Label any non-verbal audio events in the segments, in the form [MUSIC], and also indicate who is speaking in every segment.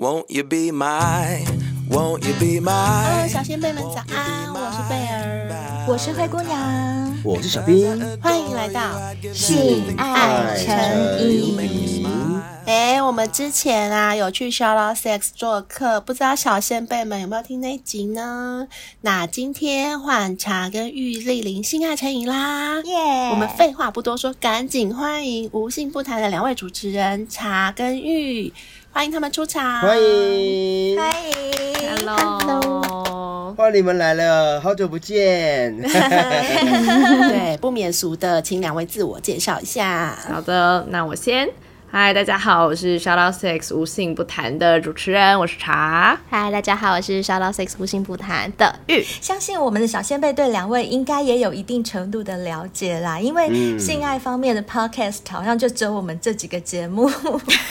Speaker 1: Won't you be my, won't you be my?
Speaker 2: Hello，小仙贝们早安，我是贝儿，
Speaker 3: 我是灰姑娘，
Speaker 4: 我是小兵，
Speaker 2: 欢迎来到
Speaker 3: 性爱成瘾。
Speaker 2: 哎，我们之前啊有去 Shout Out Sex 做客，不知道小仙贝们有没有听那一集呢？那今天换茶跟玉莅临性爱成瘾啦，耶.我们废话不多说，赶紧欢迎无性不谈的两位主持人茶跟玉。欢迎他们出场，
Speaker 4: 欢迎，
Speaker 3: 欢迎
Speaker 2: ，Hello，
Speaker 4: 欢迎你们来了，好久不见。[LAUGHS] [LAUGHS]
Speaker 2: 对，不免俗的，请两位自我介绍一下。
Speaker 5: 好的，那我先。嗨，大家好，我是 Shout Out Six 无性不谈的主持人，我是茶。
Speaker 6: 嗨，大家好，我是 Shout Out Six 无性不谈的玉。
Speaker 3: 相信我们的小仙贝对两位应该也有一定程度的了解啦，因为性爱方面的 Podcast 好像就只有我们这几个节目。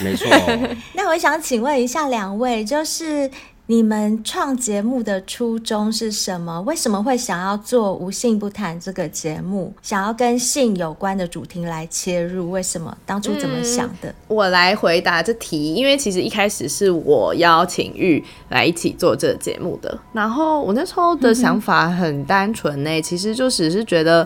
Speaker 4: 没错。[LAUGHS]
Speaker 3: 那我想请问一下两位，就是。你们创节目的初衷是什么？为什么会想要做《无性不谈》这个节目？想要跟性有关的主题来切入？为什么？当初怎么想的？
Speaker 5: 嗯，我来回答这题，因为其实一开始是我邀请玉来一起做这个节目的。然后我那时候的想法很单纯呢，其实就只是觉得，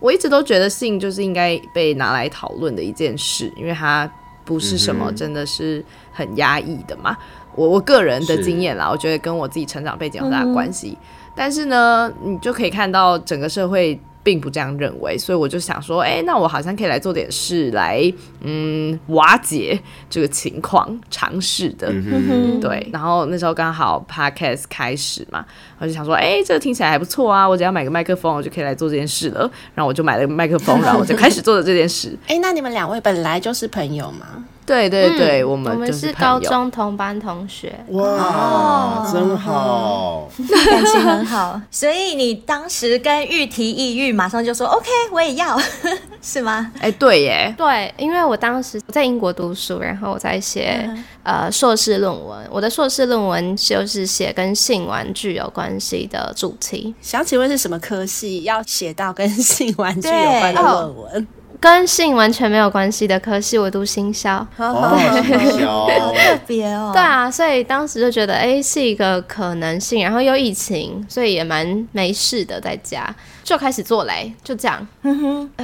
Speaker 5: 我一直都觉得性就是应该被拿来讨论的一件事，因为它不是什么真的是很压抑的嘛。我我个人的经验啦，我觉得跟我自己成长背景有很大关系。嗯、但是呢，你就可以看到整个社会并不这样认为，所以我就想说，哎、欸，那我好像可以来做点事来，嗯，瓦解这个情况，尝试的。嗯、对。然后那时候刚好 Podcast 开始嘛，我就想说，哎、欸，这个听起来还不错啊，我只要买个麦克风，我就可以来做这件事了。然后我就买了个麦克风，然后我就开始做了这件事。
Speaker 2: 哎、欸，那你们两位本来就是朋友吗？
Speaker 5: 对对对，
Speaker 6: 嗯、
Speaker 5: 我们
Speaker 6: 我们是高中同班同学，
Speaker 4: 哇，哦、真好，[LAUGHS]
Speaker 3: 感情很好。所以你当时跟玉提议，玉马上就说 OK，我也要，[LAUGHS] 是吗？
Speaker 5: 哎，对耶，
Speaker 6: 对，因为我当时在英国读书，然后我在写、嗯、呃硕士论文，我的硕士论文就是写跟性玩具有关系的主题。
Speaker 2: 想请问是什么科系？要写到跟性玩具有关的论文？
Speaker 6: 跟性完全没有关系的科系，我读行销，
Speaker 4: 哦，行销，
Speaker 3: 好特别哦。
Speaker 6: 对啊，所以当时就觉得，哎，是一个可能性。然后又疫情，所以也蛮没事的，在家。就开始做嘞，就这样，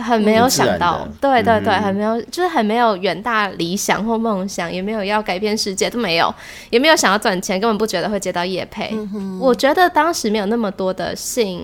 Speaker 6: 很没有想到，对对对，很没有，就是很没有远大理想或梦想，也没有要改变世界，都没有，也没有想要赚钱，根本不觉得会接到业配。嗯、我觉得当时没有那么多的性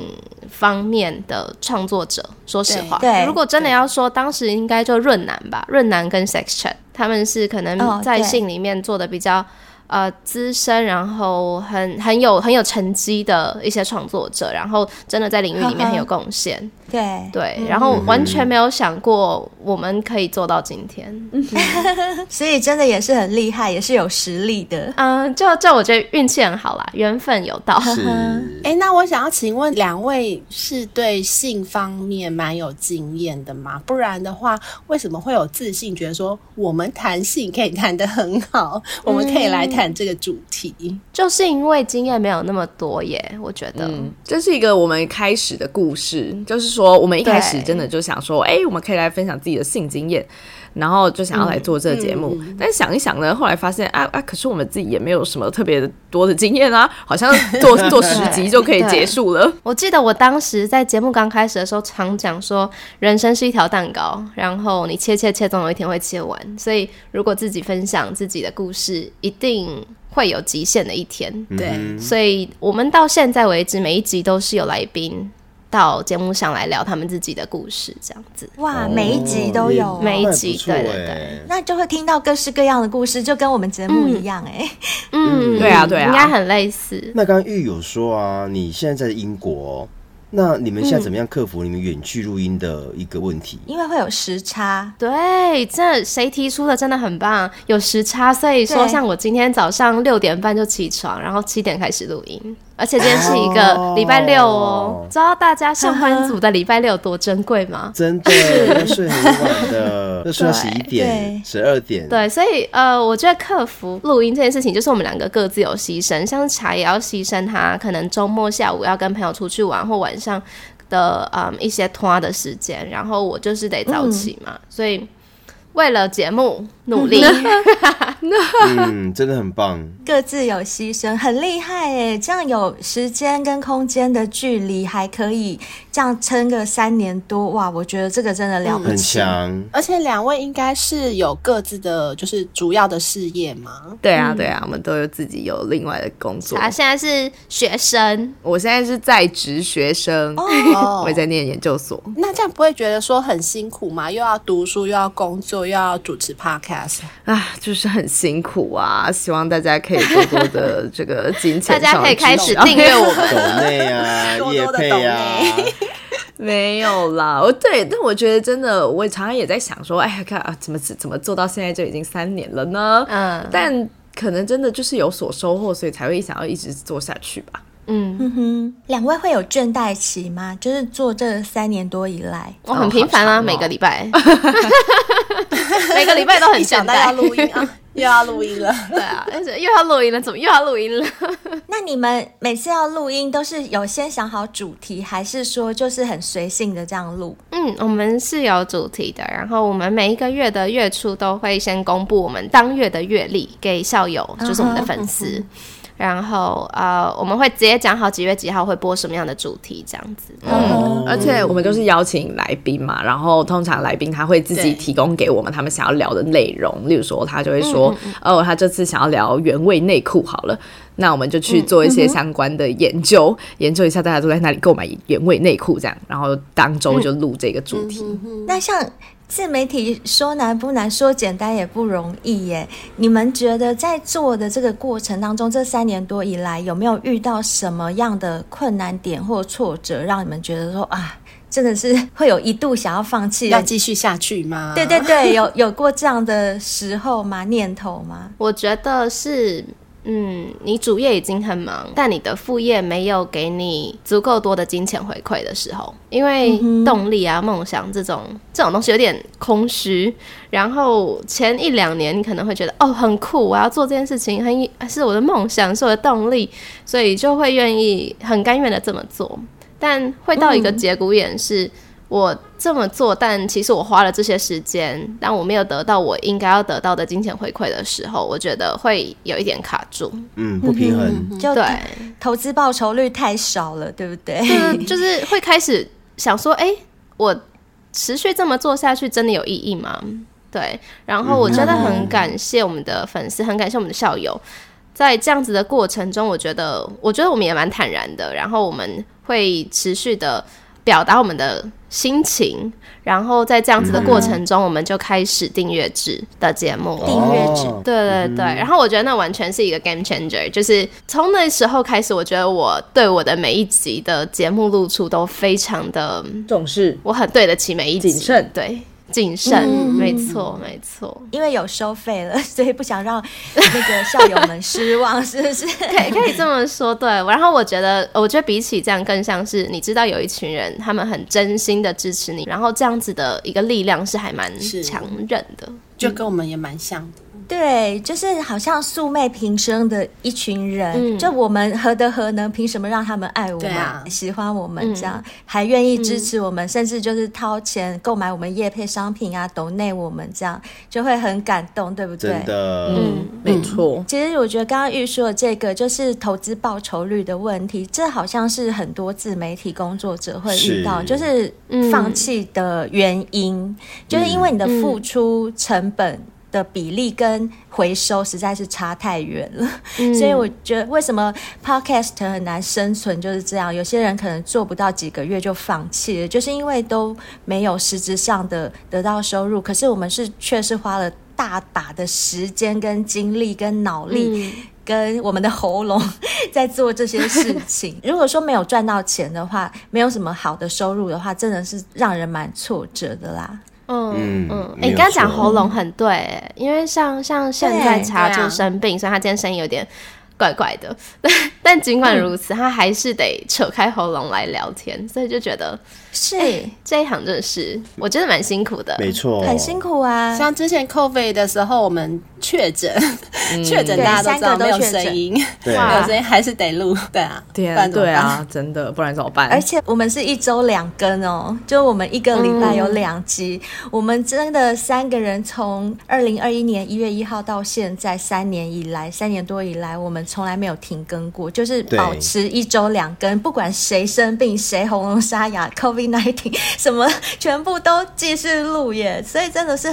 Speaker 6: 方面的创作者，说实话，对，如果真的要说，当时应该就润南吧，润南跟 Sex Chat，他们是可能在性里面做的比较。呃，资深，然后很很有很有成绩的一些创作者，然后真的在领域里面很有贡献。
Speaker 3: 对
Speaker 6: 对，然后完全没有想过我们可以做到今天，嗯、[LAUGHS]
Speaker 3: 所以真的也是很厉害，也是有实力的。
Speaker 6: 嗯，就就我觉得运气很好啦，缘分有到。
Speaker 4: 是。[LAUGHS]
Speaker 2: 哎，那我想要请问两位是对性方面蛮有经验的吗？不然的话，为什么会有自信觉得说我们谈性可以谈得很好，我们可以来谈这个主题？
Speaker 6: 嗯、就是因为经验没有那么多耶，我觉得、
Speaker 5: 嗯、这是一个我们开始的故事，就是说。说我们一开始真的就想说，哎对，我们可以来分享自己的性经验，然后就想要来做这个节目。但想一想呢，后来发现，啊啊，可是我们自己也没有什么特别多的经验啊，好像做做十集就可以结束了。[LAUGHS]
Speaker 6: 我记得我当时在节目刚开始的时候，常讲说，人生是一条蛋糕，然后你切切切，总有一天会切完。所以如果自己分享自己的故事，一定会有极限的一天。对，嗯、所以我们到现在为止，每一集都是有来宾。到节目上来聊他们自己的故事，这样子。
Speaker 3: 哇，每一集都有，
Speaker 6: 每一集对对对，
Speaker 3: 那就会听到各式各样的故事，就跟我们节目一样哎，[LAUGHS]
Speaker 6: 嗯，
Speaker 5: 对啊对啊，
Speaker 6: 应该很类似。
Speaker 4: 那刚刚玉有说啊，你现在在英国。那你们现在怎么样克服你们远距录音的一个问题？
Speaker 3: 因为会有时差。
Speaker 6: 对，这谁提出的真的很棒，有时差，所以说像我今天早上六点半就起床，然后七点开始录音，而且今天是一个礼拜六哦。Oh. 知道大家上班族的礼拜六多珍贵吗？
Speaker 4: 真的，要睡很晚的，[LAUGHS] 要睡到十一点、十二点。
Speaker 6: 对，所以呃，我觉得克服录音这件事情，就是我们两个各自有牺牲，像茶也要牺牲他可能周末下午要跟朋友出去玩，或晚上。的嗯一些拖的时间，然后我就是得早起嘛，嗯、所以为了节目，努力。[LAUGHS]
Speaker 4: 嗯，真的很棒。
Speaker 3: 各自有牺牲，很厉害哎！这样有时间跟空间的距离，还可以这样撑个三年多，哇！我觉得这个真的了不起，
Speaker 4: 很强。
Speaker 2: 而且两位应该是有各自的，就是主要的事业吗？
Speaker 5: 对啊，对啊，我们都有自己有另外的工作。
Speaker 6: 他现在是学生，
Speaker 5: 我现在是在职学生，
Speaker 2: 哦，
Speaker 5: 我也在念研究所。
Speaker 2: 那这样不会觉得说很辛苦吗？又要读书，又要工作，又要主持 podcast，
Speaker 5: 啊，就是很辛苦啊！希望大家可以多多的这个金钱，[LAUGHS]
Speaker 6: 大家可以开始订阅我们 [LAUGHS]
Speaker 4: 抖内啊，[LAUGHS] 啊，
Speaker 5: 没有啦。哦，对，但我觉得真的，我常常也在想说，哎呀，看啊，怎么怎么做到现在就已经三年了呢？嗯，但可能真的就是有所收获，所以才会想要一直做下去吧。
Speaker 3: 嗯哼哼，两位会有倦怠期吗？就是做这三年多以来，
Speaker 6: 我很频繁啊，每个礼拜，[LAUGHS] [LAUGHS] 每个礼拜都很想到要录音啊，[LAUGHS]
Speaker 2: 又要录音了，
Speaker 6: 对啊，而且又要录音了，怎么又要录音了？
Speaker 3: 那你们每次要录音都是有先想好主题，还是说就是很随性的这样录？
Speaker 6: 嗯，我们是有主题的，然后我们每一个月的月初都会先公布我们当月的月历给校友，就是我们的粉丝。然后呃，我们会直接讲好几月几号会播什么样的主题，这样子。
Speaker 5: 嗯，而且我们都是邀请来宾嘛，然后通常来宾他会自己提供给我们他们想要聊的内容，例如说他就会说，嗯、哦，他这次想要聊原味内裤，好了，那我们就去做一些相关的研究，嗯、研究一下大家都在哪里购买原味内裤，这样，然后当周就录这个主题。
Speaker 3: 嗯嗯、那像。自媒体说难不难，说简单也不容易耶。你们觉得在做的这个过程当中，这三年多以来，有没有遇到什么样的困难点或挫折，让你们觉得说啊，真的是会有一度想要放弃，
Speaker 2: 要继续下去吗？
Speaker 3: 对对对，有有过这样的时候吗？念头吗？
Speaker 6: 我觉得是。嗯，你主业已经很忙，但你的副业没有给你足够多的金钱回馈的时候，因为动力啊、梦想这种这种东西有点空虚。然后前一两年你可能会觉得哦很酷，我要做这件事情，很是我的梦想，是我的动力，所以就会愿意很甘愿的这么做。但会到一个节骨眼是。我这么做，但其实我花了这些时间，但我没有得到我应该要得到的金钱回馈的时候，我觉得会有一点卡住，
Speaker 4: 嗯，不平衡，
Speaker 3: 嗯、就对，投资报酬率太少了，对不对？
Speaker 6: 对，就是会开始想说，哎，我持续这么做下去，真的有意义吗？对，然后我真的很感谢我们的粉丝，很感谢我们的校友，在这样子的过程中，我觉得，我觉得我们也蛮坦然的，然后我们会持续的。表达我们的心情，然后在这样子的过程中，我们就开始订阅制的节目。
Speaker 3: 订阅制，
Speaker 6: 对对对。然后我觉得那完全是一个 game changer，就是从那时候开始，我觉得我对我的每一集的节目露出都非常的
Speaker 5: 重视，
Speaker 6: 我很对得起每一集，谨慎，对。谨慎，
Speaker 3: 嗯、
Speaker 6: 没错，没错，
Speaker 3: 因为有收费了，所以不想让那个校友们失望，[LAUGHS] 是不是？[LAUGHS]
Speaker 6: 可以，可以这么说，对。然后我觉得，我觉得比起这样，更像是你知道有一群人，他们很真心的支持你，然后这样子的一个力量是还蛮强韧的，
Speaker 2: 就跟我们也蛮像的。
Speaker 3: 对，就是好像素昧平生的一群人，嗯、就我们何德何能，凭什么让他们爱我们、啊、喜欢我们这样，嗯、还愿意支持我们，嗯、甚至就是掏钱购买我们叶配商品啊，抖内我们这样，就会很感动，对不对？
Speaker 4: 真的，
Speaker 5: 嗯，没错。
Speaker 3: 其实我觉得刚刚玉说的这个，就是投资报酬率的问题，这好像是很多自媒体工作者会遇到，是就是放弃的原因，嗯、就是因为你的付出成本。的比例跟回收实在是差太远了，嗯、所以我觉得为什么 Podcast 很难生存就是这样。有些人可能做不到几个月就放弃了，就是因为都没有实质上的得到收入。可是我们是确实花了大把的时间、跟精力、跟脑力、跟我们的喉咙 [LAUGHS] 在做这些事情。[LAUGHS] 如果说没有赚到钱的话，没有什么好的收入的话，真的是让人蛮挫折的啦。
Speaker 6: 嗯嗯，哎，你刚刚讲喉咙很对，因为像像现在茶就生病，所以他今天声音有点怪怪的。[LAUGHS] 但但尽管如此，他还是得扯开喉咙来聊天，所以就觉得。
Speaker 3: 是、
Speaker 6: 欸、这一行真的是，我觉得蛮辛苦的，
Speaker 4: 没错，
Speaker 3: 很辛苦啊。
Speaker 2: 像之前 COVID 的时候，我们确诊，确诊、嗯、大家都知道没有声音，对，没有声音还是得录，对啊，
Speaker 5: 对啊，对啊，真的，不然怎么办？
Speaker 3: 而且我们是一周两更哦，就我们一个礼拜有两集，嗯、我们真的三个人从二零二一年一月一号到现在三年以来，三年多以来，我们从来没有停更过，就是保持一周两更，不管谁生病，谁喉咙沙哑，COVID。[LAUGHS] 什么全部都继续录耶，所以真的是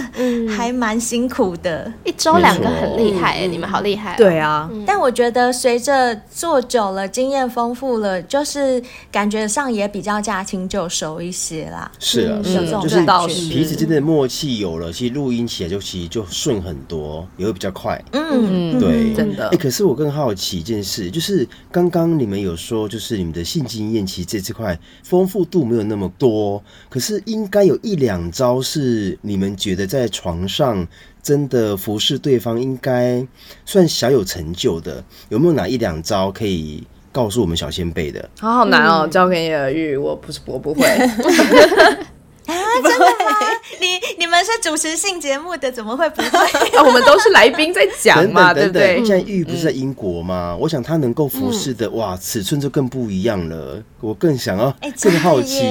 Speaker 3: 还蛮辛苦的。
Speaker 6: 嗯、一周两个很厉害哎，你们好厉害、哦。
Speaker 5: 对啊，
Speaker 3: 嗯、但我觉得随着做久了，经验丰富了，就是感觉上也比较驾轻就熟一些啦。
Speaker 4: 是啊，是啊，就是彼此间的默契有了，其实录音起来就其实就顺很多，也会比较快。
Speaker 3: 嗯，
Speaker 4: 对，
Speaker 5: 真的。
Speaker 4: 哎、欸，可是我更好奇一件事，就是刚刚你们有说，就是你们的性经验其实这这块丰富度没有那么。那么多，可是应该有一两招是你们觉得在床上真的服侍对方，应该算小有成就的。有没有哪一两招可以告诉我们小先辈的？
Speaker 5: 好好难哦，交给你的玉，我不是我不会。[LAUGHS]
Speaker 3: 啊，真的吗？你你们是主持性节目的，怎么会不会？[LAUGHS]
Speaker 5: 啊，我们都是来宾在讲嘛，[LAUGHS]
Speaker 4: 等等
Speaker 5: 对不对？
Speaker 4: 现在玉不是在英国吗？嗯、我想他能够服侍的，哇，尺寸就更不一样了。我更想要，更好奇。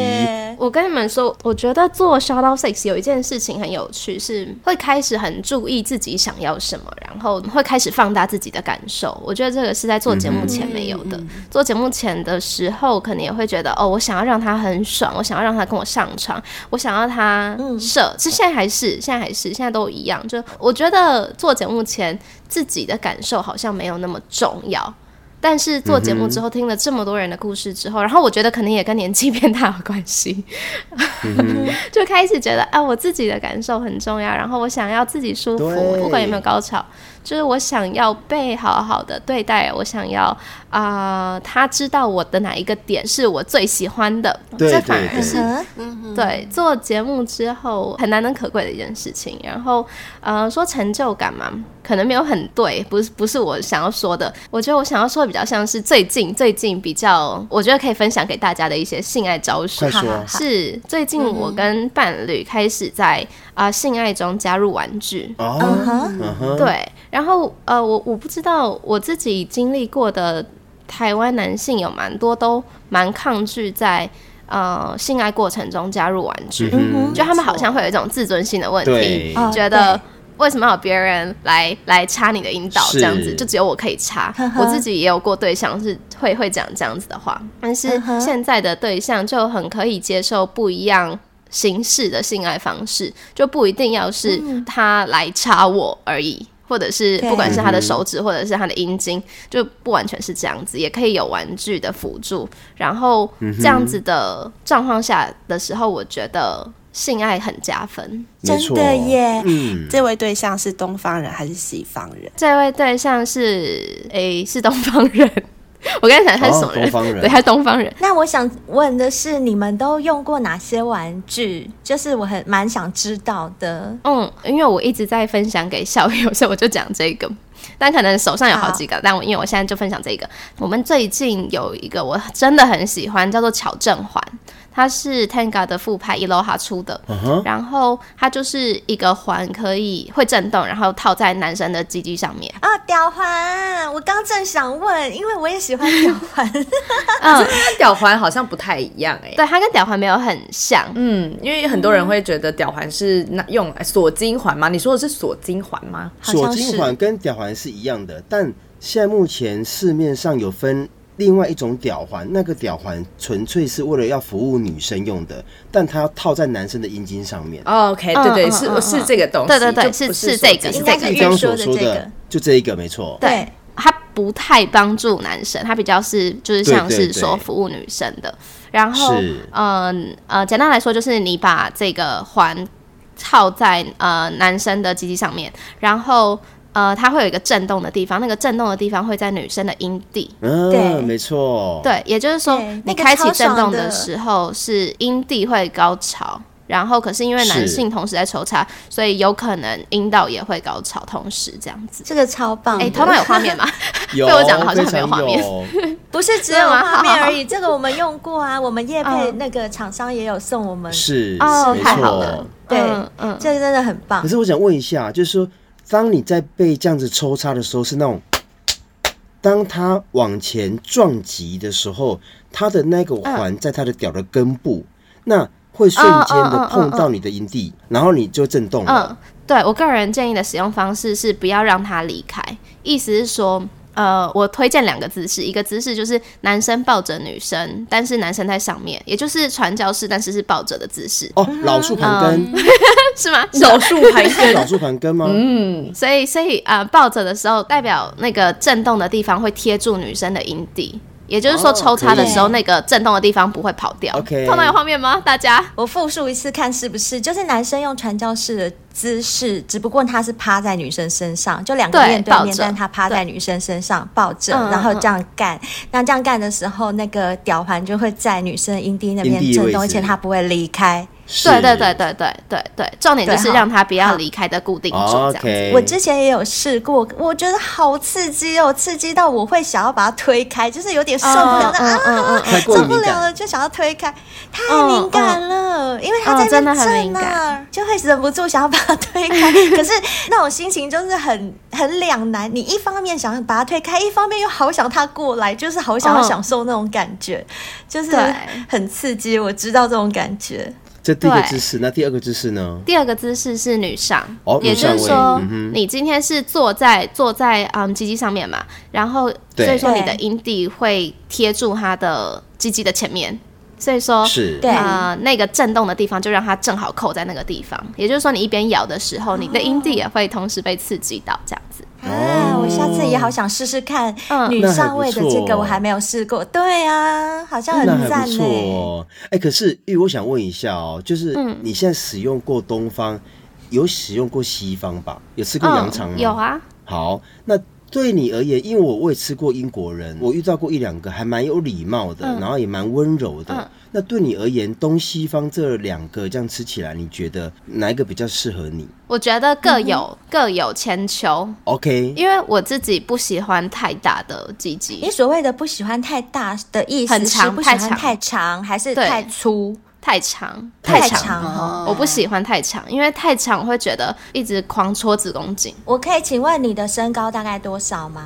Speaker 6: 欸、我跟你们说，我觉得做 Shout Out six 有一件事情很有趣，是会开始很注意自己想要什么，然后会开始放大自己的感受。我觉得这个是在做节目前没有的。嗯、做节目前的时候，可能也会觉得，哦，我想要让他很爽，我想要让他跟我上床，我想要他射。其实、现在还是现在还是现在都一样。就我觉得做节目前自己的感受好像没有那么重要。但是做节目之后，听了这么多人的故事之后，嗯、然后我觉得可能也跟年纪变大有关系，嗯、[LAUGHS] 就开始觉得啊，我自己的感受很重要，然后我想要自己舒服，不管有没有高潮。就是我想要被好好的对待，我想要啊、呃，他知道我的哪一个点是我最喜欢的，这反而是对做节目之后很难能可贵的一件事情。然后呃，说成就感嘛，可能没有很对，不是不是我想要说的。我觉得我想要说的比较像是最近最近比较，我觉得可以分享给大家的一些性爱招数，是最近我跟伴侣开始在啊、呃、性爱中加入玩具，
Speaker 4: 嗯哼，
Speaker 6: 对。然后，呃，我我不知道我自己经历过的台湾男性有蛮多都蛮抗拒在呃性爱过程中加入玩具，嗯、哼。就他们好像会有一种自尊心的问题，觉得为什么要别人来来插你的阴道这样子，就只有我可以插。我自己也有过对象是会会讲这样子的话，但是现在的对象就很可以接受不一样形式的性爱方式，就不一定要是他来插我而已。或者是不管是他的手指，或者是他的阴茎，就不完全是这样子，也可以有玩具的辅助。然后这样子的状况下的时候，我觉得性爱很加分，
Speaker 3: 真的耶。
Speaker 2: 嗯，这位对象是东方人还是西方人？
Speaker 6: 这位对象是诶、欸，是东方人。[LAUGHS] 我刚才想他是什么人？哦、人 [LAUGHS] 对，他是东方人。
Speaker 3: 那我想问的是，你们都用过哪些玩具？就是我很蛮想知道的。
Speaker 6: 嗯，因为我一直在分享给校友，所以我就讲这个。[LAUGHS] 但可能手上有好几个，但我因为我现在就分享这个。我们最近有一个我真的很喜欢，叫做巧正环。它是 Tenga 的副牌 Eloha 出的，uh huh. 然后它就是一个环，可以会震动，然后套在男生的鸡鸡上面。
Speaker 3: 啊，吊环！我刚正想问，因为我也喜欢吊环。[LAUGHS]
Speaker 5: 嗯，跟吊环好像不太一样哎、欸。
Speaker 6: 对，它跟吊环没有很像。
Speaker 5: 嗯，因为很多人会觉得吊环是那用锁金环吗？你说的是锁金环吗？
Speaker 4: 锁金环跟吊环是一样的，但现在目前市面上有分。另外一种吊环，那个吊环纯粹是为了要服务女生用的，但它要套在男生的阴茎上面。
Speaker 5: Oh, OK，对对，是是这个东西，
Speaker 6: 对对对，是是这个，是这
Speaker 4: 个。刚刚所说的，就这一个没错。
Speaker 6: 对，它不太帮助男生，它比较是就是像是说服务女生的。然后，嗯呃，简单来说，就是你把这个环套在呃男生的鸡鸡上面，然后。呃，它会有一个震动的地方，那个震动的地方会在女生的阴蒂。
Speaker 4: 嗯，对，没错。
Speaker 6: 对，也就是说，你开启震动的时候是阴蒂会高潮，然后可是因为男性同时在抽插，所以有可能阴道也会高潮，同时这样子。
Speaker 3: 这个超棒的。
Speaker 6: 哎，头脑有画面吗？
Speaker 4: 有 [LAUGHS]
Speaker 6: 被我讲的好像没有画面 [LAUGHS]
Speaker 3: 不是只有画面 [LAUGHS] 而已，这个我们用过啊，我们业配
Speaker 6: 嗯
Speaker 3: 那个厂商也有送我们，
Speaker 4: 是
Speaker 6: 哦太好了。
Speaker 3: 对，
Speaker 6: 嗯嗯
Speaker 3: 这个真的很棒
Speaker 4: 可。是我想问一下，就是说，当你在被这样子抽插的时候，是那种，当他往前撞击的时候，他的那个环在他的屌的根部，那会瞬间的碰到你的阴蒂，然后你就震动了。
Speaker 6: 嗯，对我个人建议的使用方式是不要让它离开，意思是说。呃，我推荐两个姿势，一个姿势就是男生抱着女生，但是男生在上面，也就是传教士，但是是抱着的姿势，
Speaker 4: 哦，老树盘根，[LAUGHS]
Speaker 6: 是吗？[LAUGHS]
Speaker 5: 手术盘
Speaker 4: 根 [LAUGHS] 老树盘根吗？
Speaker 6: 嗯，所以所以呃，抱着的时候，代表那个震动的地方会贴住女生的阴蒂，也就是说
Speaker 4: 哦
Speaker 6: 抽插的时候，那个震动的地方不会跑掉。
Speaker 4: OK
Speaker 6: 看到有画面吗？大家？
Speaker 3: 我复述一次看是不是，就是男生用传教士的姿势，只不过他是趴在女生身上，就两个
Speaker 6: 对
Speaker 3: 面对面，
Speaker 6: 抱着
Speaker 3: 但他趴在女生身上抱着，
Speaker 6: 嗯
Speaker 3: 然后这样干。那这样干的时候，那个屌环就会在女生阴蒂那
Speaker 4: 边
Speaker 3: 震动，而且他不会离开。
Speaker 4: 是
Speaker 6: 对对对对对对对，重点就是让他不要离开的固定住，这样子。
Speaker 3: 我之前也有试过，我觉得好刺激哦，刺激到我会想要把它推开，就是有点受不了的、
Speaker 6: 嗯嗯嗯
Speaker 3: 啊，
Speaker 4: 太过
Speaker 3: 受不了了，就想要推开，太敏感了，因为他在那
Speaker 6: 嗯真的很
Speaker 3: 震
Speaker 6: 敏
Speaker 3: 那儿，[LAUGHS] 就会忍不住想要把它推开。可是那种心情就是很很两难，你一方面想把它推开，一方面又好想他过来，就是好想要
Speaker 6: 嗯
Speaker 3: 享受那种感觉，就是很刺激。我知道这种感觉。
Speaker 4: 这第一
Speaker 6: 个
Speaker 4: 姿势，那第二个姿势呢？
Speaker 6: 第二个姿势是女上，
Speaker 4: 哦
Speaker 6: 也就是说
Speaker 4: 嗯，
Speaker 6: 你今天是坐在坐在嗯鸡鸡上面嘛，然后
Speaker 4: 对。
Speaker 6: 所以说你的阴蒂会贴住它的鸡鸡的前面，所以说
Speaker 4: 是。
Speaker 3: 对。
Speaker 6: 呃那个震动的地方就让它正好扣在那个地方，也就是说你一边咬的时候，你的阴蒂也会同时被刺激到，这样。子。
Speaker 3: 啊，我下次也好想试试看
Speaker 6: 嗯
Speaker 3: 女上位的这个，我还没有试过。对啊，好像很赞呢。
Speaker 4: 哦。哎、可是玉我想问一下哦，就是
Speaker 6: 嗯
Speaker 4: 你现在使用过东方，有使用过西方吧？有吃过羊肠吗？
Speaker 6: 嗯？有。啊，
Speaker 4: 好，那对你而言，因为我我也吃过英国人，我遇到过一两个还蛮有礼貌的，
Speaker 6: 嗯
Speaker 4: 然后也蛮温柔的。
Speaker 6: 嗯
Speaker 4: 那对你而言，东西方这两个这样吃起来，你觉得哪一个比较适合你
Speaker 6: 我觉得各有、各有千秋
Speaker 4: ，？OK，
Speaker 6: 因为我自己不喜欢太大的鸡鸡
Speaker 3: 你，所谓的不喜欢太大的意思是
Speaker 6: 很长
Speaker 3: 不喜欢
Speaker 6: 太长
Speaker 3: 太长，还是太粗？
Speaker 6: 太长，
Speaker 4: 太
Speaker 3: 长
Speaker 6: 我不喜欢太长，因为太长我会觉得一直狂戳子宫颈。
Speaker 3: 我可以请问你的身高大概多少吗？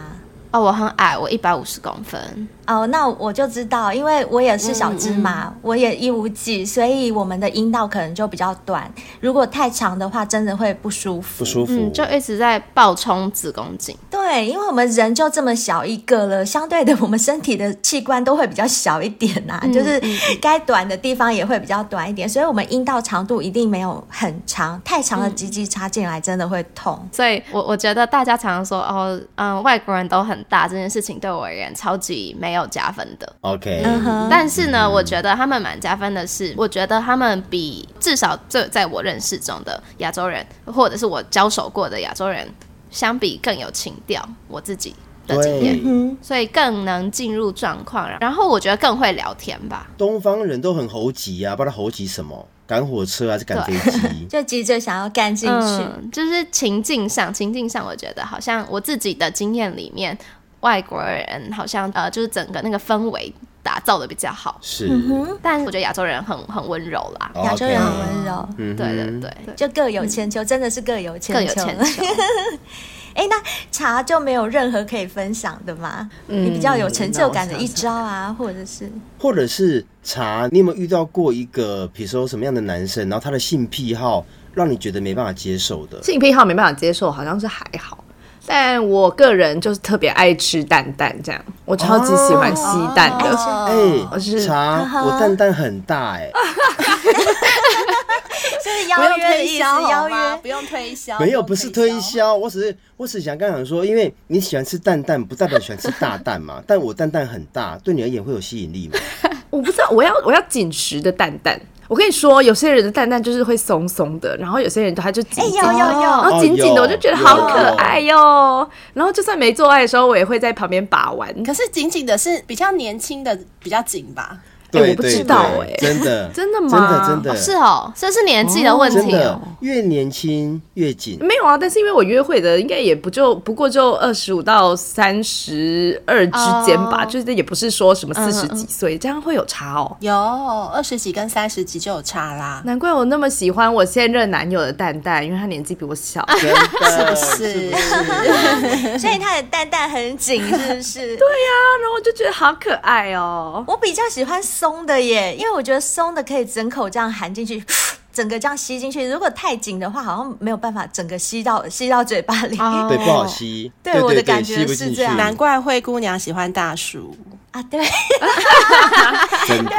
Speaker 6: 哦，我很矮，我一百五十公分。
Speaker 3: 哦，那我就知道，因为我也是小芝麻，
Speaker 6: 嗯
Speaker 3: 我也一五几，所以我们的阴道可能就比较短。如果太长的话，真的会不舒服。
Speaker 4: 不舒服。
Speaker 6: 嗯，就一直在爆冲子宫颈。
Speaker 3: 对，因为我们人就这么小一个了，相对的，我们身体的器官都会比较小一点呐、啊，
Speaker 6: 嗯
Speaker 3: 就是该短的地方也会比较短一点，所以我们阴道长度一定没有很长，太长的鸡鸡插进来真的会痛。
Speaker 6: 所以我我觉得大家常常说哦，嗯，外国人都很大这件事情，对我而言超级没有加分的。
Speaker 4: OK，、
Speaker 3: 嗯哼，
Speaker 6: 但是呢，我觉得他们蛮加分的是，我觉得他们比至少这在我认识中的亚洲人，或者是我交手过的亚洲人相比更有情调。我自己的经验，
Speaker 3: 嗯，
Speaker 6: 所以更能进入状况，然后我觉得更会聊天吧。
Speaker 4: 东方人都很猴急啊，不知道猴急什么？赶火车还是赶飞机？[LAUGHS]
Speaker 3: 就急着想要干进去。
Speaker 6: 嗯，就是情境上，情境上，我觉得好像我自己的经验里面，外国人好像呃，就是整个那个氛围打造的比较好。
Speaker 4: 是，
Speaker 6: 但我觉得亚洲人很很温柔啦。
Speaker 4: 哦
Speaker 3: 亚洲人很温柔，
Speaker 4: 嗯
Speaker 6: 对对对，
Speaker 3: 就各有千秋，真的是各有千秋。
Speaker 6: 各有千秋。[LAUGHS]
Speaker 3: 哎，那茶就没有任何可以分享的吗？你比较有成就感的一招啊，或者是
Speaker 4: 或者是茶，你有没有遇到过一个，比如说什么样的男生，然后他的性癖好让你觉得没办法接受的？
Speaker 5: 性癖好没办法接受，好像是还好。但我个人就是特别爱吃蛋蛋，这样我超级喜欢吸蛋的。
Speaker 3: 哦
Speaker 4: 哎、
Speaker 5: 我是
Speaker 4: 茶，[LAUGHS] 我蛋蛋很大哎、[LAUGHS]
Speaker 3: 就是邀约的意思，邀约
Speaker 2: 不用推销，
Speaker 4: 没有，不是推销，我只是我只是想刚想说，因为你喜欢吃蛋蛋，不代表喜欢吃大蛋嘛。但我蛋蛋很大，对你而言会有吸引力吗？[LAUGHS]
Speaker 5: 我不知道，我要我要紧实的蛋蛋。我跟你说，有些人的蛋蛋就是会松松的，然后有些人他就紧
Speaker 3: 哎
Speaker 5: 紧的，
Speaker 3: 有有有
Speaker 5: 然后紧紧的，我就觉得好可爱哟。然后就算没做爱的时候，我也会在旁边把玩。
Speaker 2: 可是紧紧的是比较年轻的比较紧吧？
Speaker 4: 对，
Speaker 5: 我不知道
Speaker 4: 对
Speaker 5: 哎
Speaker 4: 真的，[LAUGHS]
Speaker 5: 真的吗
Speaker 4: 真的，真的，
Speaker 6: 哦是哦，这是年纪的问题
Speaker 4: 真的
Speaker 6: 哦。
Speaker 4: 越年轻越紧。
Speaker 5: 没有啊，但是因为我约会的应该也不就不过就二十五到三十二之间吧，
Speaker 6: 哦
Speaker 5: 就是也不是说什么四十几岁，这样会有差哦。
Speaker 2: 有二十几跟三十几就有差啦，
Speaker 5: 难怪我那么喜欢我现任男友的蛋蛋，因为他年纪比我小。
Speaker 4: 真的 [LAUGHS]
Speaker 2: 是不是？[LAUGHS]
Speaker 3: 所以他的蛋蛋很紧，是不是？
Speaker 5: 对呀、然后我就觉得好可爱哦。
Speaker 3: 我比较喜欢松的耶，因为我觉得松的可以整口这样含进去，整个这样吸进去。如果太紧的话，好像没有办法整个吸到吸到嘴巴里。
Speaker 6: 哦
Speaker 4: 对，不好吸。
Speaker 3: 对
Speaker 4: 对对
Speaker 3: 我的感
Speaker 4: 觉
Speaker 3: 是这样
Speaker 2: 难怪灰姑娘喜欢大叔。
Speaker 3: 啊，对，[LAUGHS]
Speaker 4: 真的。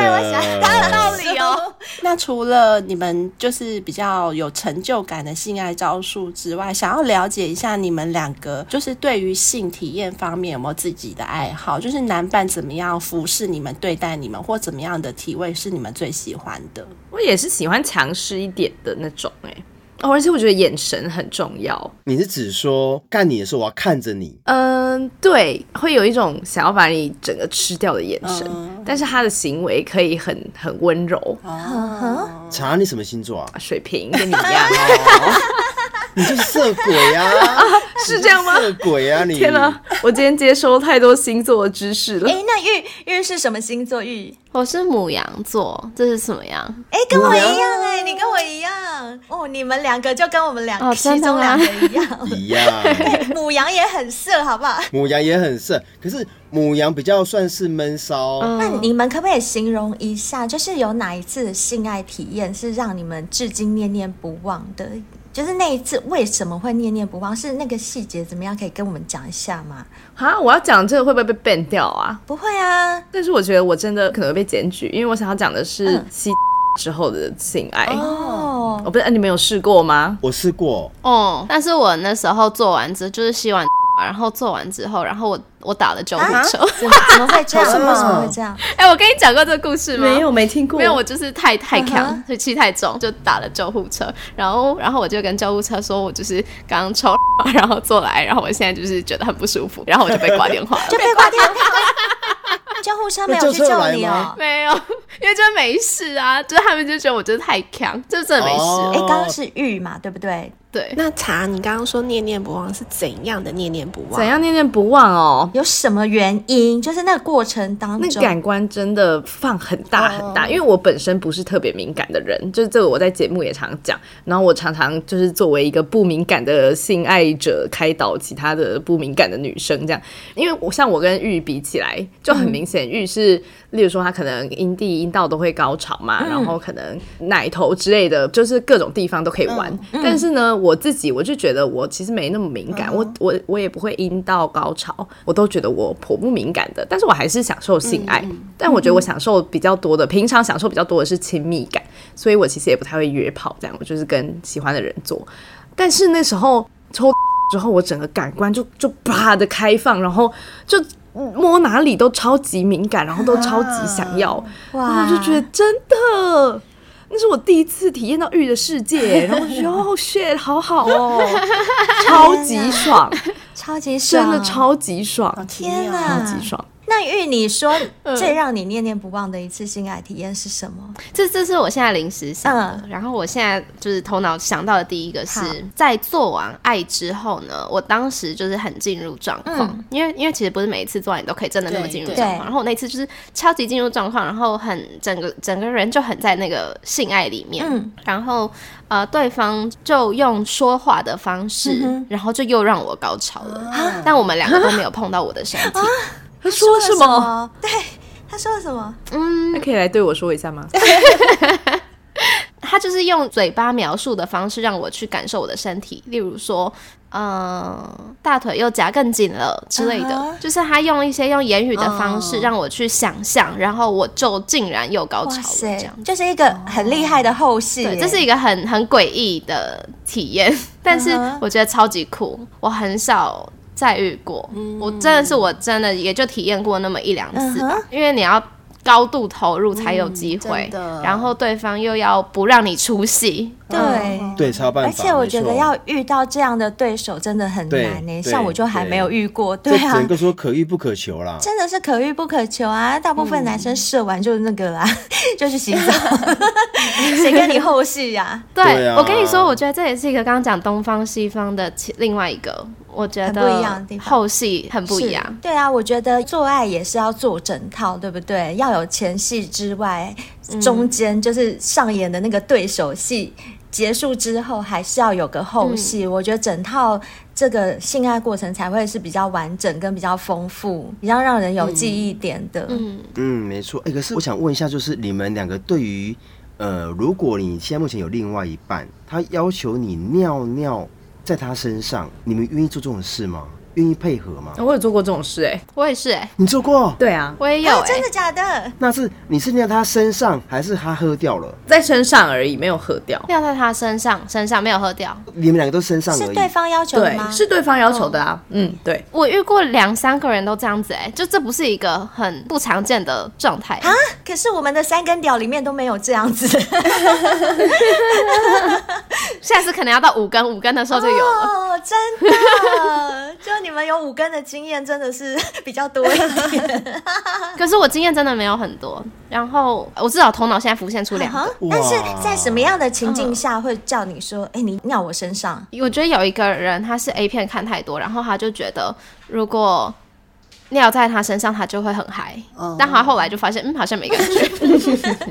Speaker 3: 道理哦。[LAUGHS]
Speaker 2: 那除了你们就是比较有成就感的性爱招数之外，想要了解一下你们两个就是对于性体验方面有没有自己的爱好？就是男伴怎么样服侍你们、对待你们，或怎么样的体位是你们最喜欢的？
Speaker 5: 我也是喜欢强势一点的那种哎、哦，而且我觉得眼神很重要。
Speaker 4: 你是指说干你的时候我要看着你？
Speaker 5: 嗯，对，会有一种想要把你整个吃掉的眼神，但是他的行为可以很很温柔。
Speaker 4: 查你什么星座啊？
Speaker 5: 水瓶跟你一样，
Speaker 4: 你就是色鬼啊！[LAUGHS]
Speaker 5: 是这样吗？
Speaker 4: 色鬼啊你！
Speaker 5: 天哪，我今天接收太多星座的知识了。
Speaker 3: 哎，那玉玉是什么星座？玉，
Speaker 6: 我是母羊座，这是什么羊？
Speaker 3: 哎，跟我一样哎，你跟我一样哦，你们两个就跟我们
Speaker 6: 两
Speaker 3: 其中两个一样。
Speaker 4: 一样。[LAUGHS]
Speaker 3: 母羊也很色，好不好？[LAUGHS]
Speaker 4: 母羊也很色，可是母羊比较算是闷骚。
Speaker 3: 那你们可不可以形容一下，就是有哪一次的性爱体验是让你们至今念念不忘的？就是那一次为什么会念念不忘？是那个细节怎么样？可以跟我们讲一下吗？
Speaker 5: 啊，我要讲这个会不会被 ban 掉啊？
Speaker 3: 不会啊，
Speaker 5: 但是我觉得我真的可能会被检举，因为我想要讲的是
Speaker 3: 嗯
Speaker 5: 吸之后的性爱。
Speaker 3: 哦，
Speaker 5: 我不是、啊，你们有试过吗？
Speaker 4: 我试过，
Speaker 6: 哦，但是我那时候做完之后，就是吸完，然后做完之后，然后我我打了救护车。
Speaker 3: 怎么怎么会这样？[LAUGHS] 为什么会这样？[LAUGHS]
Speaker 6: 哎、我跟你讲过这个故事吗？
Speaker 5: 没有，没听过。
Speaker 6: 没有，我就是太太
Speaker 3: 嗯
Speaker 6: 强
Speaker 3: 哼，
Speaker 6: 所以气太重，就打了救护车。然后，然后我就跟救护车说，我就是刚刚抽，[LAUGHS] 然后坐来，然后我现在就是觉得很不舒服，然后我就被挂电话了。
Speaker 3: 就被挂电话，救护车没有去救你哦。
Speaker 6: 没有，因为就没事啊，就是他们就觉得我真是太强，就真的没事了。
Speaker 3: 哎，
Speaker 4: 哦
Speaker 3: 刚刚是玉嘛，对不对？
Speaker 6: 对，
Speaker 2: 那茶，你刚刚说念念不忘是怎样的念念不忘？
Speaker 5: 怎样念念不忘哦？
Speaker 3: 有什么原因？就是那个过程当中，
Speaker 5: 那感官真的放很大很大，因为我本身不是特别敏感的人，就是这个我在节目也常讲。然后我常常就是作为一个不敏感的性爱者，开导其他的不敏感的女生，这样。因为我像我跟玉比起来，就很明显，玉是例如说他可能阴蒂、阴道都会高潮嘛，然后可能奶头之类的，就是各种地方都可以玩。但是呢，我自己我就觉得我其实没那么敏感，我我我也不会阴道高潮，我都觉得我颇不敏感的。但是我还是享受性爱，但我觉得我享受比较多的，平常享受比较多的是亲密感，所以我其实也不太会约炮，这样我就是跟喜欢的人做。但是那时候抽 [LAUGHS] 之后，我整个感官就就啪的开放，然后就摸哪里都超级敏感，然后都超级想要，[LAUGHS] 然后我就觉得真的。那是我第一次体验到玉的世界，[LAUGHS] 然后我就觉得哦，shit，好好哦，[LAUGHS] 超级爽，
Speaker 3: 超级爽，
Speaker 5: 真的超级爽，
Speaker 3: 天
Speaker 5: 超！级爽。[LAUGHS]
Speaker 3: 那玉，你说最让你念念不忘的一次性爱体验是什么？
Speaker 6: 这这是我现在临时想的。
Speaker 3: 嗯
Speaker 6: 然后我现在就是头脑想到的第一个是在做完爱之后呢，我当时就是很进入状况，
Speaker 3: 嗯
Speaker 6: 因为因为其实不是每一次做完你都可以真的那么进入
Speaker 3: 状
Speaker 6: 况。然后我那次就是超级进入状况，然后很整个整个人就很在那个性爱里面。
Speaker 3: 嗯
Speaker 6: 然后呃，对方就用说话的方式，
Speaker 3: 嗯
Speaker 6: 然后就又让我高潮了。但我们两个都没有碰到我的身体。
Speaker 5: 他说什么？
Speaker 3: 对，他说了什么？
Speaker 6: 嗯，
Speaker 5: 那可以来对我说一下吗？[LAUGHS]
Speaker 6: 他就是用嘴巴描述的方式让我去感受我的身体，例如说，嗯、大腿又夹更紧了之类的。就是他用一些用言语的方式
Speaker 3: 哦。
Speaker 6: 让我去想象，然后我就竟然又高潮了，
Speaker 3: 这
Speaker 6: 样，
Speaker 3: 就是一个很厉害的后
Speaker 6: 戏这是一个很很诡异的体验，[LAUGHS] 但是我觉得超级酷，我很少再遇过，我真的是我真的也就体验过那么一两次吧，
Speaker 3: 嗯
Speaker 6: 因为你要高度投入才有
Speaker 2: 机会
Speaker 6: 然后对方又要不让你出戏，
Speaker 3: 对、
Speaker 2: 嗯
Speaker 4: 对，才有办法。
Speaker 3: 而且我觉得要遇到这样的对手真的很难呢、
Speaker 4: 对
Speaker 3: 像我就还没有遇
Speaker 4: 过，
Speaker 3: 对啊
Speaker 4: 整个说可遇不可求啦。
Speaker 3: 真的是可遇不可求啊！大部分男生射完就是那个啦，[LAUGHS] 就去洗澡，[LAUGHS] 谁跟你后续呀、
Speaker 4: 对，
Speaker 6: 我跟你说，我觉得这也是一个刚刚讲东方西方的其另外一个，我觉
Speaker 3: 得不一样的
Speaker 6: 得
Speaker 3: 地方
Speaker 6: 后戏很不一样。
Speaker 3: 是对啊，我觉得做爱也是要做整套，对不对？要有前戏之外，中间就是上演的那个对手戏。结束之后还是要有个后戏，我觉得整套这个性爱过程才会是比较完整跟比较丰富，比较让人有记忆点的。
Speaker 6: 嗯，
Speaker 4: 嗯，没错。哎、可是我想问一下，就是你们两个对于呃，如果你现在目前有另外一半，他要求你尿尿在他身上，你们愿意做这种事吗？愿意配合吗？
Speaker 5: 我有做过这种事哎、
Speaker 6: 我也是哎、
Speaker 4: 你做过？
Speaker 5: 对啊，
Speaker 6: 我也有哎、
Speaker 3: 啊真的假的？
Speaker 4: 那是你是尿他身上，还是他喝掉了？
Speaker 5: 在身上而已，没有喝掉。
Speaker 6: 尿在他身上，身上没有喝掉。
Speaker 4: 你们两个都身上而已。
Speaker 3: 是对方要求的
Speaker 5: 对
Speaker 3: 吗？，
Speaker 5: 是对方要求的啊。嗯，对。
Speaker 6: 我遇过两三个人都这样子哎、就这不是一个很不常见的状态
Speaker 3: 啊。可是我们的三根屌里面都没有这样子。[LAUGHS]
Speaker 6: 下次可能要到五根，五根的时候就有了。
Speaker 3: 哦，真的，就你们有五根的经验，真的是 [LAUGHS] 比较多一点。[LAUGHS]
Speaker 6: 可是我经验真的没有很多，然后我至少头脑现在浮现出两个。
Speaker 3: 但是在什么样的情境下会叫你说，哎、你尿我身上？[LAUGHS]
Speaker 6: 我觉得有一个人他是 A 片看太多，然后他就觉得如果尿在他身上，他就会很嗨。但他后来就发现，嗯，好像没感觉。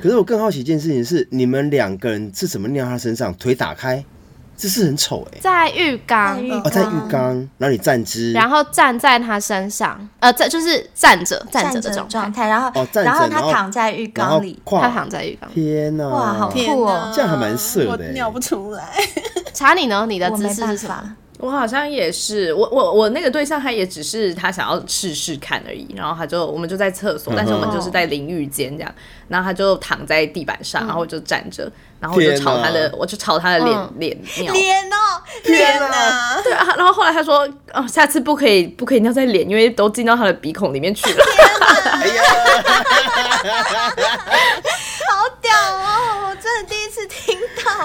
Speaker 4: 可是我更好奇一件事情是，你们两个人是怎么尿他身上？腿打开，这是很丑哎、
Speaker 6: 在浴缸，
Speaker 4: 哦，在浴缸，然后你站姿，
Speaker 6: 然后站在他身上，呃，站就是站着站着的状态，
Speaker 3: 状态，然后、
Speaker 4: 哦站着
Speaker 3: 然后他躺在浴缸
Speaker 4: 里，
Speaker 6: 他躺在浴缸。
Speaker 4: 天哪、
Speaker 3: 哇，好酷哦！
Speaker 4: 这样还蛮色的欸
Speaker 2: 我尿不出来。[LAUGHS]
Speaker 6: 查你呢？你的姿势是什么？
Speaker 3: 法，
Speaker 5: 我好像也是，我我我那个对象他也只是他想要试试看而已，然后他就我们就在厕所，但是我们就是在淋浴间这样，然后他就躺在地板上，然后我就站着，然后我就朝他的我就朝他的脸
Speaker 6: 嗯。
Speaker 5: 脸尿，
Speaker 3: 脸哦，
Speaker 2: 天哪！
Speaker 5: 对啊，然后后来他说，哦，下次不可以不可以尿在脸，因为都进到他的鼻孔里面去了。[LAUGHS]
Speaker 3: 好屌哦！我真的第一次听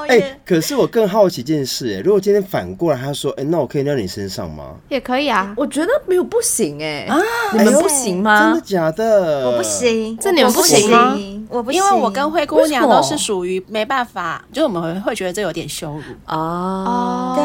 Speaker 3: 到
Speaker 4: 哎、
Speaker 3: 耶。
Speaker 4: 可是我更好奇一件事、哎，如果今天反过来，他说，哎、那我可以尿你身上吗？
Speaker 6: 也可以啊。
Speaker 5: 我觉得没有不行哎、
Speaker 3: 啊
Speaker 5: 你们不行吗？
Speaker 4: 真的假的？
Speaker 3: 我不。行，
Speaker 6: 这你们
Speaker 3: 不
Speaker 6: 不行吗
Speaker 3: 我不行，
Speaker 2: 因为我跟灰姑娘都是属于没办法，就我们会会觉得这有点羞辱。
Speaker 5: 哦，
Speaker 3: 对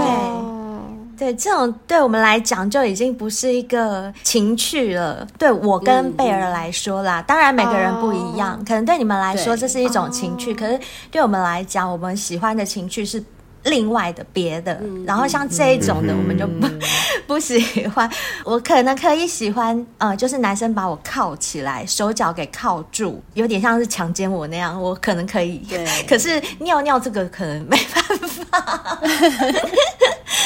Speaker 3: 对，这种对我们来讲就已经不是一个情趣了。对我跟贝儿来说啦，当然每个人不一样，可能对你们来说
Speaker 2: 对
Speaker 3: 这是一种情趣，可是对我们来讲，我们喜欢的情趣是另外的别的。然后像这一种的，我们就不 [LAUGHS] 不喜欢。我可能可以喜欢，呃，就是男生把我铐起来，手脚给铐住，有点像是强奸我那样，我可能可以。
Speaker 2: 对
Speaker 3: 可是尿尿这个可能没办法。[LAUGHS]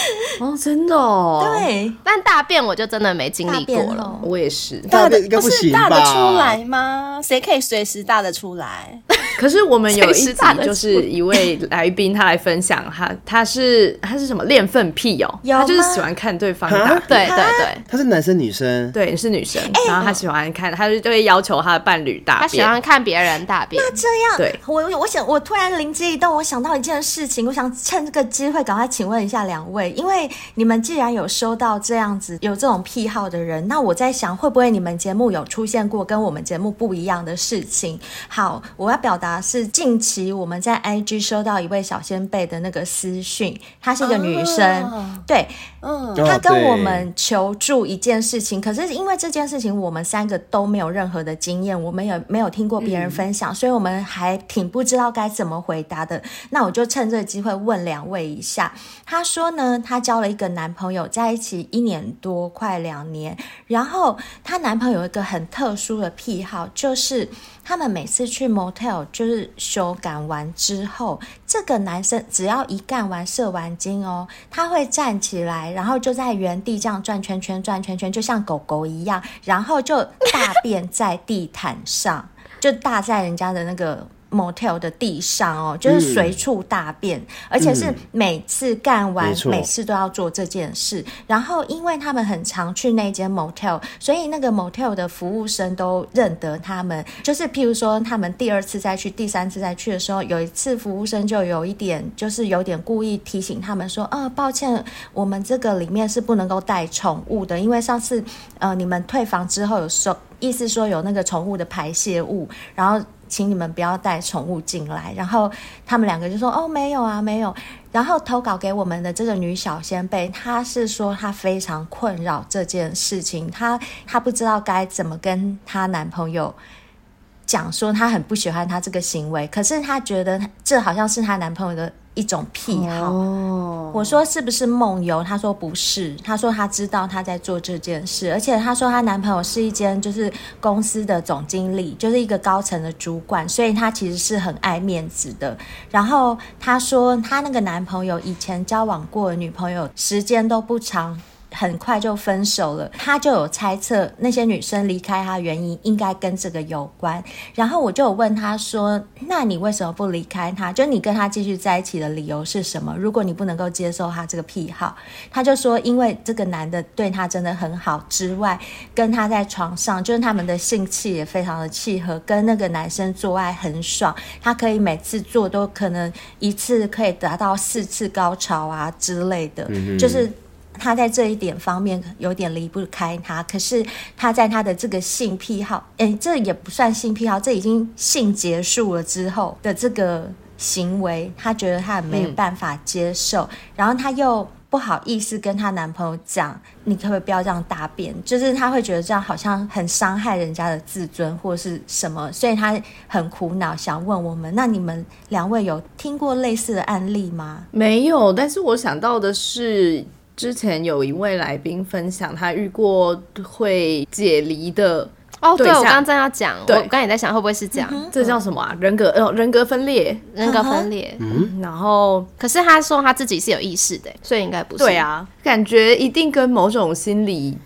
Speaker 3: [LAUGHS]
Speaker 5: 哦，真的哦，，
Speaker 3: 对。
Speaker 6: 但大便我就真的没经历过了。
Speaker 5: 我也是。
Speaker 4: 大的应该
Speaker 2: 不是
Speaker 4: 行吧？
Speaker 2: 大的出来吗？谁可以随时大的出来？[LAUGHS]
Speaker 5: 可是我们有 [LAUGHS] 一集
Speaker 6: 谁是大的
Speaker 5: 就是一位来宾，他来分享他他是他是什么恋粪癖哦，他就是喜欢看对方大便。
Speaker 6: 对对对，
Speaker 4: 他是男生女生？
Speaker 5: 对，是女生，然后他喜欢看，他就就会要求他的伴侣大
Speaker 6: 他喜。欢看别人大便。
Speaker 3: 那这
Speaker 5: 样，对
Speaker 3: 我我想我突然灵机一动，我想到一件事情，我想趁这个机会赶快请问一下两位，因为你们既然有收到这样子有这种癖好的人，那我在想会不会你们节目有出现过跟我们节目不一样的事情？好，我要表达是近期我们在 IG 收到一位小仙贝的那个私讯，她是一个女生，
Speaker 2: 哦
Speaker 3: 对，
Speaker 2: 嗯，
Speaker 3: 他跟我们求助一件事情，可是因为这件事情我们三个都没有任何的经验，我们也没有听过别人分享，所以我们还挺不知道该怎么回答的。那我就趁这个机会问两位一下。她说呢，她交了一个男朋友，在一起一年多，快两年。然后她男朋友有一个很特殊的癖好，就是他们每次去 motel，就是修改完之后，这个男生只要一干完射完精哦，他会站起来，然后就在原地这样转圈圈，转圈圈，就像狗狗一样，然后就大便在地毯上，就大在人家的那个 motel 的地上哦，就是随处大便，嗯、而且是每次干完，嗯、每次都要做这件事。然后，因为他们很常去那间 motel，所以那个 motel 的服务生都认得他们。就是譬如说，他们第二次再去、第三次再去的时候，有一次服务生就有一点，就是有点故意提醒他们说：“啊，抱歉，我们这个里面是不能够带宠物的，因为上次呃你们退房之后有收，意思说有那个宠物的排泄物，然后。”请你们不要带宠物进来。然后他们两个就说：“哦，没有啊，没有。”然后投稿给我们的这个女小仙贝，她是说她非常困扰这件事情，她她不知道该怎么跟她男朋友讲，说她很不喜欢她这个行为，可是她觉得这好像是她男朋友的。一种癖好，oh. 我说是不是梦游？她说不是，她说她知道她在做这件事，而且她说她男朋友是一间就是公司的总经理，就是一个高层的主管，所以她其实是很爱面子的。然后她说她那个男朋友以前交往过的女朋友时间都不长。很快就分手了，他就有猜测那些女生离开他原因应该跟这个有关。然后我就有问他说：“那你为什么不离开他？就你跟他继续在一起的理由是什么？如果你不能够接受他这个癖好，他就说因为这个男的对他真的很好之外，跟他在床上就是他们的性气也非常的契合，跟那个男生做爱很爽，他可以每次做都可能一次可以达到四次高潮啊之类的，就是。”他在这一点方面有点离不开他，可是他在他的这个性癖好，哎，这也不算性癖好，这已经性结束了之后的这个行为，他觉得他很没有办法接受，然后他又不好意思跟他男朋友讲，你可不可以不要这样大便？就是他会觉得这样好像很伤害人家的自尊或是什么，所以他很苦恼，想问我们，那你们两位有听过类似的案例吗？
Speaker 5: 没有，但是我想到的是。之前有一位来宾分享，他遇过会解离的
Speaker 6: 哦，对，我刚刚正要讲，我刚刚也在想会不会是这样，
Speaker 5: 嗯、这叫什么啊？人格哦，人格分裂，
Speaker 6: 人格分裂。
Speaker 5: 嗯，然后
Speaker 6: 可是他说他自己是有意识的，所以应该不是。
Speaker 5: 对啊，感觉一定跟某种心理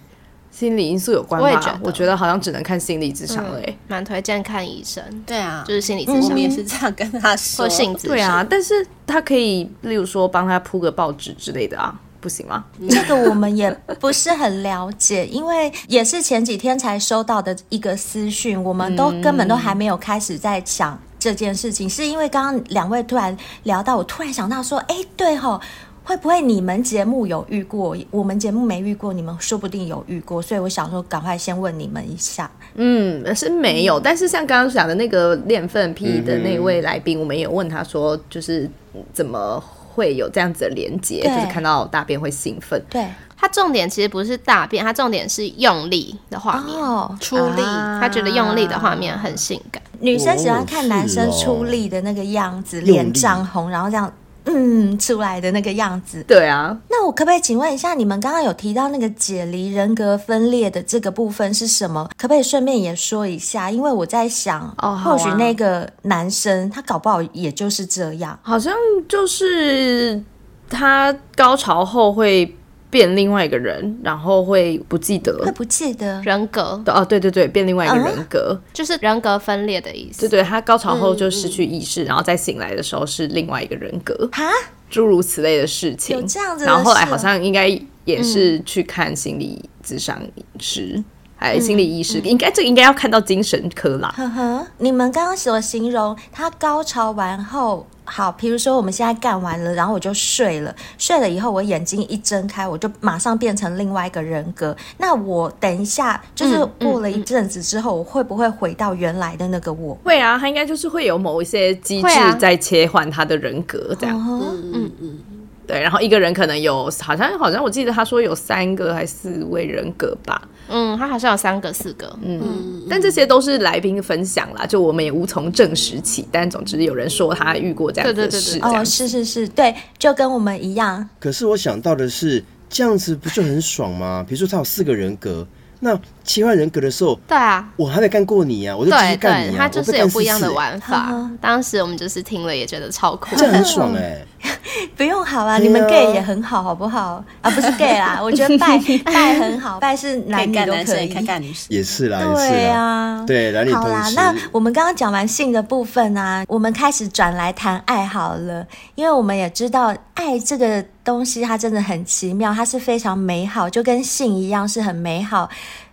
Speaker 5: 心理因素有关吧？我也觉得，我觉得好像只能看心理智商了，哎，
Speaker 6: 蛮推荐看医生。
Speaker 2: 对啊，
Speaker 6: 就是心理智商，
Speaker 2: 也是这样跟他说。
Speaker 5: 对啊，但是他可以，例如说帮他铺个报纸之类的啊。不行吗？
Speaker 3: 这个我们也不是很了解，[LAUGHS] 因为也是前几天才收到的一个私讯，我们都根本都还没有开始在想这件事情，是因为刚刚两位突然聊到，我突然想到说，哎，对吼，会不会你们节目有遇过？我们节目没遇过，你们说不定有遇过，所以我想说，赶快先问你们一下。
Speaker 5: 嗯，是没有，但是像刚刚讲的那个练粪癖的那位来宾，我们也问他说，就是怎么。会有这样子的连接，就是看到大便会兴奋。
Speaker 3: 对，
Speaker 6: 它重点其实不是大便，它重点是用力的画面，哦、出力。啊、他觉得用力的画面很性感。
Speaker 3: 女生喜欢看男生出力的那个样子，脸涨红，然后这样。嗯，出来的那个样子。
Speaker 5: 对啊，
Speaker 3: 那我可不可以请问一下，你们刚刚有提到那个解离人格分裂的这个部分是什么？可不可以顺便也说一下？因为我在想，哦，或许那个男生他搞不好也就是这样，
Speaker 5: 好像就是他高潮后会。变另外一个人，然后会不记得，
Speaker 3: 会不记得。
Speaker 6: 人格。
Speaker 5: 哦，对对对，变另外一个人格，
Speaker 6: 啊、就是人格分裂的意思。
Speaker 5: 对对，他高潮后就失去意识，嗯、然后再醒来的时候是另外一个人格。
Speaker 3: 哈，
Speaker 5: 诸如此类的事情，
Speaker 3: 有这样子。
Speaker 5: 然后后来好像应该也是去看心理咨商师，还、嗯、心理医师，嗯、应该这个应该要看到精神科啦。
Speaker 3: 呵呵，你们刚刚所形容他高潮完后。好，比如说我们现在干完了，然后我就睡了。睡了以后，我眼睛一睁开，我就马上变成另外一个人格。那我等一下，就是过了一阵子之后，我会不会回到原来的那个我？
Speaker 5: 会啊，他应该就是会有某一些机制在切换他的人格，这样。
Speaker 3: 嗯嗯嗯。
Speaker 5: 对，然后一个人可能有，好像好像我记得他说有三个还是四位人格吧。
Speaker 6: 嗯，他好像有三个四个。
Speaker 5: 嗯，嗯，但这些都是来宾分享啦，就我们也无从证实起。但总之有人说他遇过这样子的事。
Speaker 3: 哦，是是是，对，就跟我们一样。
Speaker 4: 可是我想到的是，这样子不就很爽吗？比如说他有四个人格。那切换人格的时候，
Speaker 6: 对啊，
Speaker 4: 我还没干过你啊，我就继续干你啊，
Speaker 6: 他就是有不一样的玩法。当时我们就是听了也觉得超酷，
Speaker 4: 这很爽哎。[LAUGHS]
Speaker 3: 不用好啊，你们 gay 也很好，好不好？啊，不是 gay 啦，[LAUGHS] 我觉得拜拜很好，拜是男女都可以，
Speaker 2: 看看女生。
Speaker 4: 也是啦，
Speaker 3: 对啊，
Speaker 4: 对，男女
Speaker 3: 好啦，那我们刚刚讲完性的部分啊，我们开始转来谈爱好了，因为我们也知道爱这个东西它真的很奇妙，它是非常美好，就跟性一样是很美好。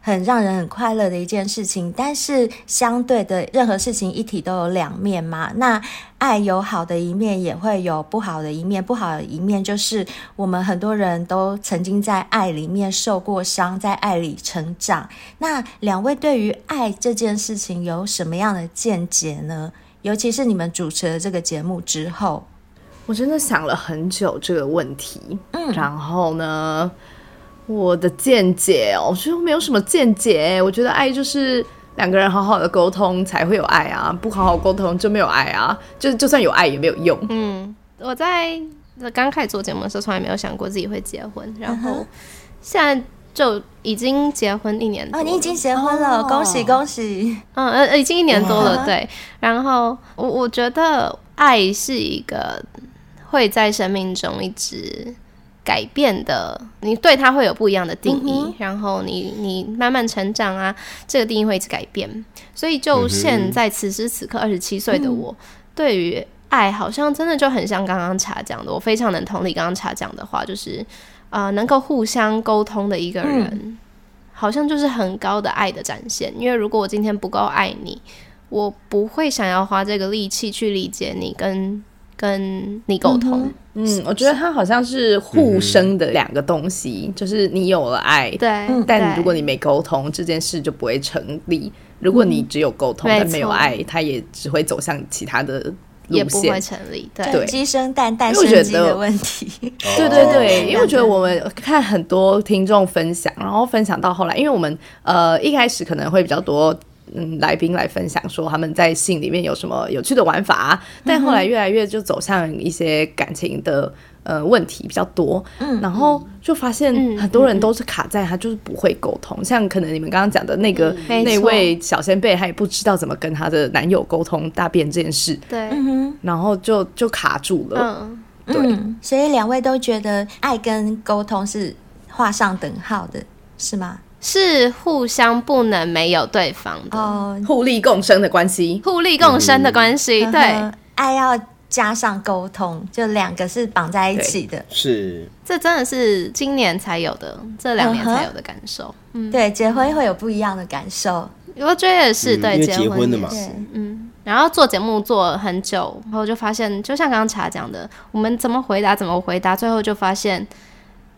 Speaker 3: 很让人很快乐的一件事情，但是相对的，任何事情一体都有两面嘛。那爱有好的一面，也会有不好的一面。不好的一面就是我们很多人都曾经在爱里面受过伤，在爱里成长。那两位对于爱这件事情有什么样的见解呢？尤其是你们主持了这个节目之后，
Speaker 5: 我真的想了很久这个问题。嗯，然后呢？我的见解哦，我觉得没有什么见解。我觉得爱就是两个人好好的沟通才会有爱啊，不好好沟通就没有爱啊，就就算有爱也没有用。
Speaker 6: 嗯，我在刚开始做节目的时候，从来没有想过自己会结婚，然后现在就已经结婚一年多。
Speaker 3: 哦，你已经结婚了，哦、恭喜恭喜！
Speaker 6: 嗯呃，已经一年多了，对。然后我我觉得爱是一个会在生命中一直。改变的，你对他会有不一样的定义，嗯、然后你你慢慢成长啊，这个定义会一直改变。所以就现在此时此刻二十七岁的我，嗯、对于爱好像真的就很像刚刚茶讲的，我非常能同理刚刚茶讲的话，就是啊、呃，能够互相沟通的一个人，嗯、好像就是很高的爱的展现。因为如果我今天不够爱你，我不会想要花这个力气去理解你跟。跟你沟通，
Speaker 5: 嗯，是我觉得它好像是互生的两个东西，嗯、就是你有了爱，
Speaker 6: 对，
Speaker 5: 但如果你没沟通，这件事就不会成立。如果你只有沟通、嗯、但没有爱，它也只会走向其他的路线，
Speaker 6: 也不会成立。对，
Speaker 3: 鸡生蛋，蛋生鸡的问题。
Speaker 5: 对对对，因为我觉得我们看很多听众分享，然后分享到后来，因为我们呃一开始可能会比较多。嗯，来宾来分享说他们在性里面有什么有趣的玩法，但后来越来越就走向一些感情的呃问题比较多，嗯，然后就发现很多人都是卡在他就是不会沟通，像可能你们刚刚讲的那个那位小仙贝，他也不知道怎么跟他的男友沟通大便这件事，
Speaker 6: 对，
Speaker 5: 然后就就卡住了，
Speaker 3: 嗯，对，所以两位都觉得爱跟沟通是画上等号的，是吗？
Speaker 6: 是互相不能没有对方的
Speaker 5: ，oh, 互利共生的关系，
Speaker 6: 互利共生的关系，嗯、对，
Speaker 3: 爱要加上沟通，就两个是绑在一起的，
Speaker 4: 是，
Speaker 6: 这真的是今年才有的，这两年才有的感受，uh huh.
Speaker 3: 嗯，对，结婚会有不一样的感受，
Speaker 6: 我觉得也是，嗯、对，
Speaker 4: 结婚的嘛，
Speaker 6: 对，嗯，然后做节目做很久，然后就发现，就像刚刚茶讲的，我们怎么回答怎么回答，最后就发现，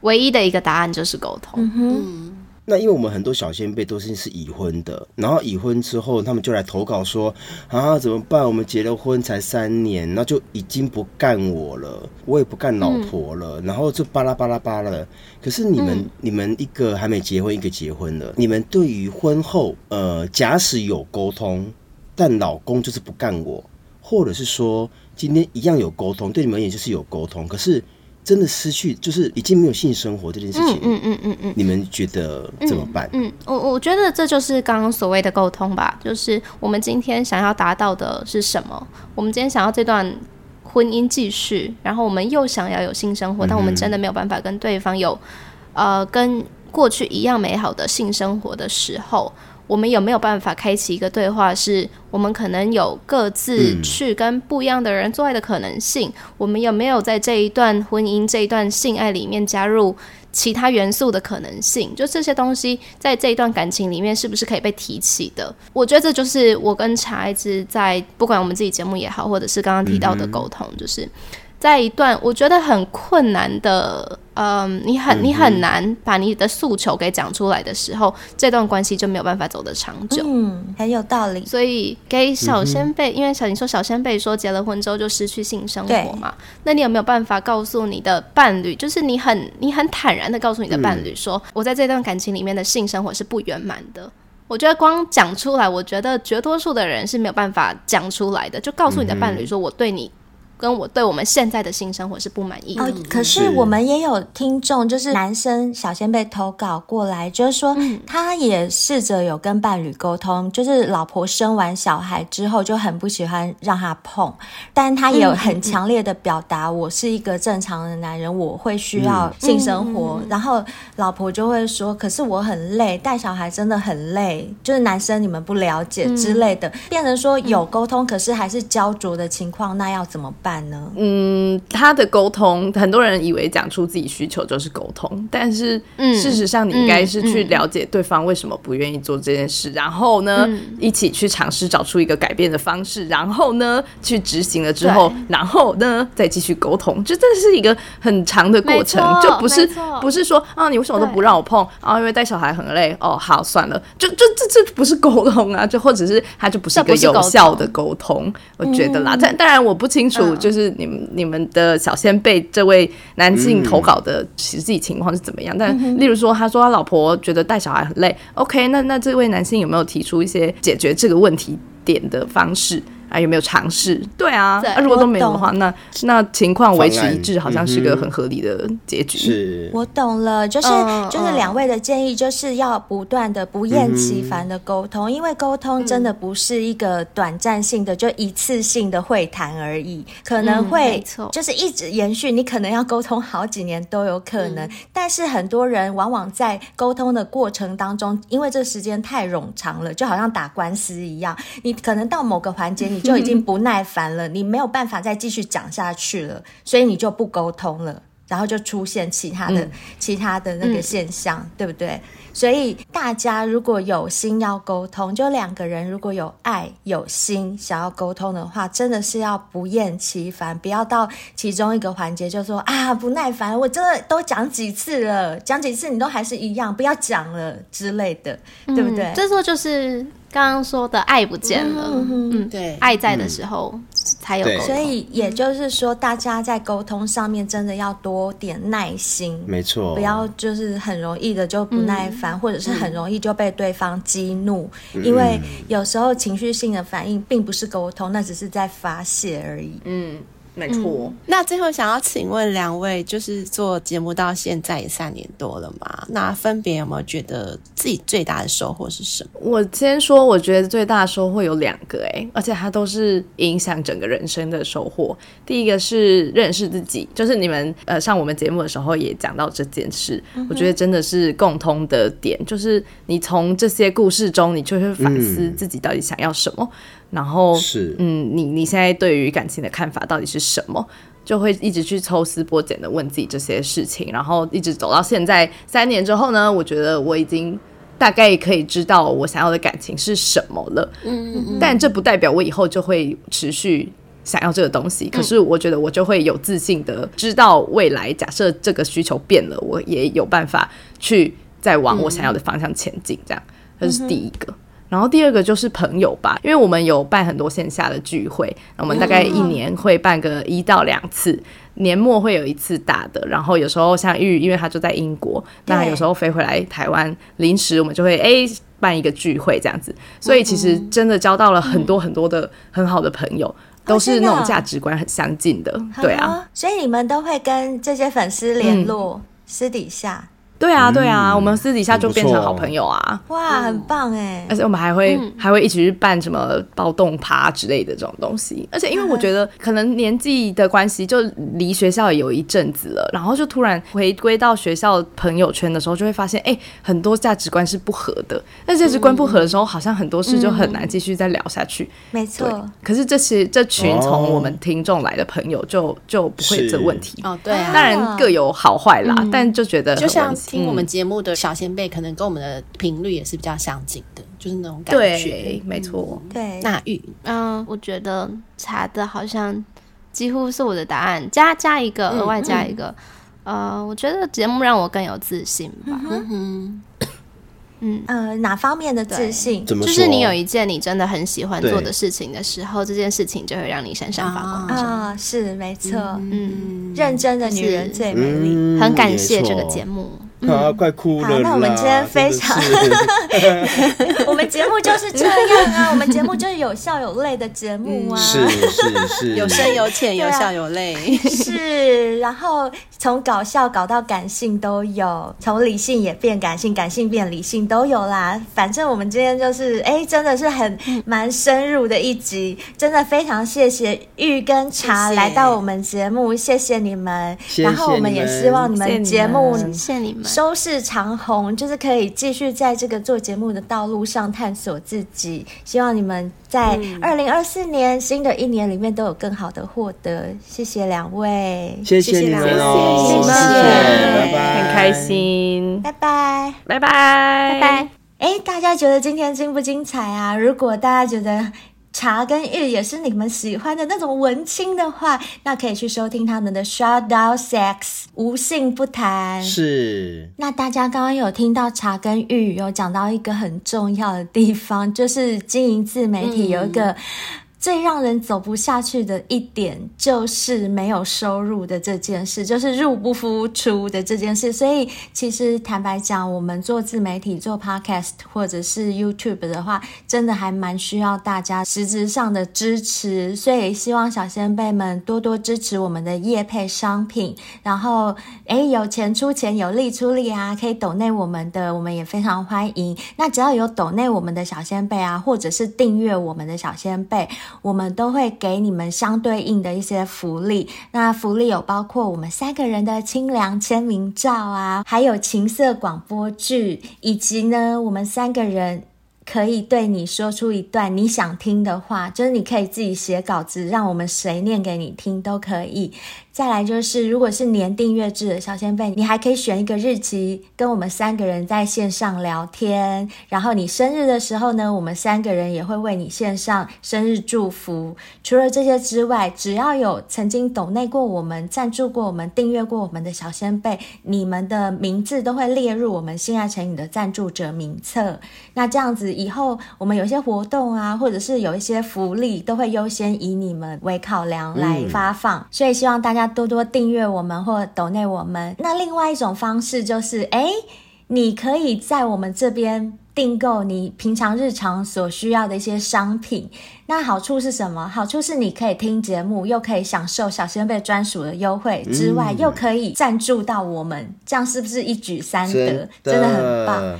Speaker 6: 唯一的一个答案就是沟通，嗯哼。
Speaker 4: 那因为我们很多小先辈都是是已婚的，然后已婚之后，他们就来投稿说啊，怎么办？我们结了婚才三年，那就已经不干我了，我也不干老婆了，嗯、然后就巴拉巴拉巴拉的。可是你们，嗯、你们一个还没结婚，一个结婚了，你们对于婚后，呃，假使有沟通，但老公就是不干我，或者是说今天一样有沟通，对你们也就是有沟通，可是。真的失去，就是已经没有性生活这件事情。嗯嗯嗯嗯嗯，你们觉得怎么办？
Speaker 6: 嗯，我、嗯、我觉得这就是刚刚所谓的沟通吧，就是我们今天想要达到的是什么？我们今天想要这段婚姻继续，然后我们又想要有性生活，但我们真的没有办法跟对方有呃跟过去一样美好的性生活的时候。我们有没有办法开启一个对话？是我们可能有各自去跟不一样的人做爱的可能性？嗯、我们有没有在这一段婚姻、这一段性爱里面加入其他元素的可能性？就这些东西在这一段感情里面是不是可以被提起的？我觉得这就是我跟茶一直在不管我们自己节目也好，或者是刚刚提到的沟通，嗯、就是。在一段我觉得很困难的，嗯，你很你很难把你的诉求给讲出来的时候，这段关系就没有办法走得长久。
Speaker 3: 嗯，很有道理。
Speaker 6: 所以给小仙贝，因为小你说小仙贝说结了婚之后就失去性生活嘛，那你有没有办法告诉你的伴侣，就是你很你很坦然的告诉你的伴侣说，嗯、我在这段感情里面的性生活是不圆满的。我觉得光讲出来，我觉得绝多数的人是没有办法讲出来的，就告诉你的伴侣说，我对你。跟我对我们现在的性生活是不满意的。
Speaker 3: 哦，可是我们也有听众，就是男生小仙被投稿过来，就是说他也试着有跟伴侣沟通，就是老婆生完小孩之后就很不喜欢让他碰，但他也有很强烈的表达，我是一个正常的男人，我会需要性生活，然后老婆就会说，可是我很累，带小孩真的很累，就是男生你们不了解之类的，变成说有沟通，可是还是焦灼的情况，那要怎么办呢？
Speaker 5: 嗯，他的沟通，很多人以为讲出自己需求就是沟通，但是事实上你应该是去了解对方为什么不愿意做这件事，然后呢，一起去尝试找出一个改变的方式，然后呢，去执行了之后，然后呢，再继续沟通，就这是一个很长的过程，就不是不是说啊，你为什么都不让我碰啊？因为带小孩很累哦，好算了，就就这这不是沟通啊，就或者是他就不是一个有效的沟通，我觉得啦，但当然我不清楚，就是你们你们的小先辈这位男性投稿的实际情况是怎么样？但例如说，他说他老婆觉得带小孩很累，OK，那那这位男性有没有提出一些解决这个问题点的方式？啊，有没有尝试？对啊，那、啊、如果都没有的话，那那情况维持一致，好像是个很合理的结局。是，
Speaker 3: 我懂了，就是、嗯、就是两位的建议，就是要不断的、不厌其烦的沟通，嗯、因为沟通真的不是一个短暂性的、就一次性的会谈而已，可能会就是一直延续，你可能要沟通好几年都有可能。嗯、但是很多人往往在沟通的过程当中，因为这时间太冗长了，就好像打官司一样，你可能到某个环节你。就已经不耐烦了，[LAUGHS] 你没有办法再继续讲下去了，所以你就不沟通了，然后就出现其他的、嗯、其他的那个现象，嗯、对不对？所以大家如果有心要沟通，就两个人如果有爱有心想要沟通的话，真的是要不厌其烦，不要到其中一个环节就说啊不耐烦，我真的都讲几次了，讲几次你都还是一样，不要讲了之类的，对不对？
Speaker 6: 嗯、这时候就是。刚刚说的爱不见了，嗯，对，爱在的时候才有沟通，
Speaker 3: 所以也就是说，大家在沟通上面真的要多点耐心，
Speaker 4: 没错，
Speaker 3: 不要就是很容易的就不耐烦，或者是很容易就被对方激怒，因为有时候情绪性的反应并不是沟通，那只是在发泄而已，嗯。
Speaker 5: 没错、嗯，
Speaker 2: 那最后想要请问两位，就是做节目到现在也三年多了嘛？那分别有没有觉得自己最大的收获是什么？
Speaker 5: 我先说，我觉得最大的收获有两个，哎，而且它都是影响整个人生的收获。第一个是认识自己，就是你们呃上我们节目的时候也讲到这件事，嗯、我觉得真的是共通的点，就是你从这些故事中，你就会反思自己到底想要什么。嗯然后是嗯，你你现在对于感情的看法到底是什么？就会一直去抽丝剥茧的问自己这些事情，然后一直走到现在三年之后呢，我觉得我已经大概可以知道我想要的感情是什么了。嗯嗯，但这不代表我以后就会持续想要这个东西。可是我觉得我就会有自信的知道未来，假设这个需求变了，我也有办法去再往我想要的方向前进。这样，这是第一个。然后第二个就是朋友吧，因为我们有办很多线下的聚会，我们大概一年会办个一到两次，年末会有一次大的，然后有时候像玉，因为他就在英国，那有时候飞回来台湾，临时我们就会诶办一个聚会这样子，所以其实真的交到了很多很多的很好的朋友，都是那种价值观很相近的，对啊，
Speaker 3: 所以你们都会跟这些粉丝联络，私底下。
Speaker 5: 对啊，对啊，我们私底下就变成好朋友啊！
Speaker 3: 哇，很棒哎！
Speaker 5: 而且我们还会还会一起去办什么暴动趴之类的这种东西。而且因为我觉得可能年纪的关系，就离学校也有一阵子了，然后就突然回归到学校朋友圈的时候，就会发现，哎，很多价值观是不合的。那价值观不合的时候，好像很多事就很难继续再聊下去。
Speaker 3: 没错。
Speaker 5: 可是这些这群从我们听众来的朋友，就就不会有这问题。
Speaker 2: 哦，对啊。
Speaker 5: 当然各有好坏啦，但就觉得
Speaker 2: 就像。听我们节目的小先辈，可能跟我们的频率也是比较相近的，就是那种感觉。
Speaker 5: 对，没错。
Speaker 3: 对，
Speaker 2: 那玉，
Speaker 6: 嗯，我觉得查的好像几乎是我的答案，加加一个，额外加一个。呃，我觉得节目让我更有自信吧。嗯哼。
Speaker 3: 嗯呃，哪方面的自信？
Speaker 6: 就是你有一件你真的很喜欢做的事情的时候，这件事情就会让你闪闪发光
Speaker 3: 啊！是没错，嗯，认真的女人最美丽。
Speaker 6: 很感谢这个节目。
Speaker 4: 啊，快哭了！
Speaker 3: 那我们今天非常，我 [LAUGHS] 我们节目就是这样啊，我们节目就是有笑有泪的节目啊，
Speaker 4: 是是是，
Speaker 2: 有深有浅，有笑有泪，
Speaker 3: 是。然后从搞笑搞到感性都有，从理性也变感性，感性变理性都有啦。反正我们今天就是，哎，真的是很蛮深入的一集，真的非常谢谢玉跟茶来到我们节目，谢谢你们。然后我们也希望你们。节目
Speaker 6: 谢谢你们
Speaker 3: 收视长虹，就是可以继续在这个做节目的道路上探索自己。希望你们在二零二四年新的一年里面都有更好的获得。谢谢两位，
Speaker 4: 谢谢两位，
Speaker 5: 谢谢，
Speaker 4: 拜拜，
Speaker 5: 很开心，
Speaker 3: 拜拜，
Speaker 5: 拜拜，拜拜。
Speaker 3: 哎，大家觉得今天精不精彩啊？如果大家觉得茶跟玉也是你们喜欢的那种文青的话，那可以去收听他们的 Shoutout Sex 无性不谈。
Speaker 4: 是。
Speaker 3: 那大家刚刚有听到茶跟玉有讲到一个很重要的地方，就是经营自媒体有一个。最让人走不下去的一点就是没有收入的这件事，就是入不敷出的这件事。所以，其实坦白讲，我们做自媒体、做 Podcast 或者是 YouTube 的话，真的还蛮需要大家实质上的支持。所以，希望小仙贝们多多支持我们的业配商品。然后，诶，有钱出钱，有力出力啊，可以抖内我们的，我们也非常欢迎。那只要有抖内我们的小仙贝啊，或者是订阅我们的小仙贝。我们都会给你们相对应的一些福利，那福利有包括我们三个人的清凉签名照啊，还有情色广播剧，以及呢，我们三个人可以对你说出一段你想听的话，就是你可以自己写稿子，让我们谁念给你听都可以。再来就是，如果是年订阅制的小仙贝，你还可以选一个日期跟我们三个人在线上聊天。然后你生日的时候呢，我们三个人也会为你献上生日祝福。除了这些之外，只要有曾经抖内过我们、赞助过我们、订阅过我们的小仙贝，你们的名字都会列入我们性爱成瘾的赞助者名册。那这样子以后我们有些活动啊，或者是有一些福利，都会优先以你们为考量来发放。嗯、所以希望大家。多多订阅我们或抖内我们。那另外一种方式就是，哎，你可以在我们这边订购你平常日常所需要的一些商品。那好处是什么？好处是你可以听节目，又可以享受小仙贝专属的优惠，之外、嗯、又可以赞助到我们，这样是不是一举三得？真的，真的很棒。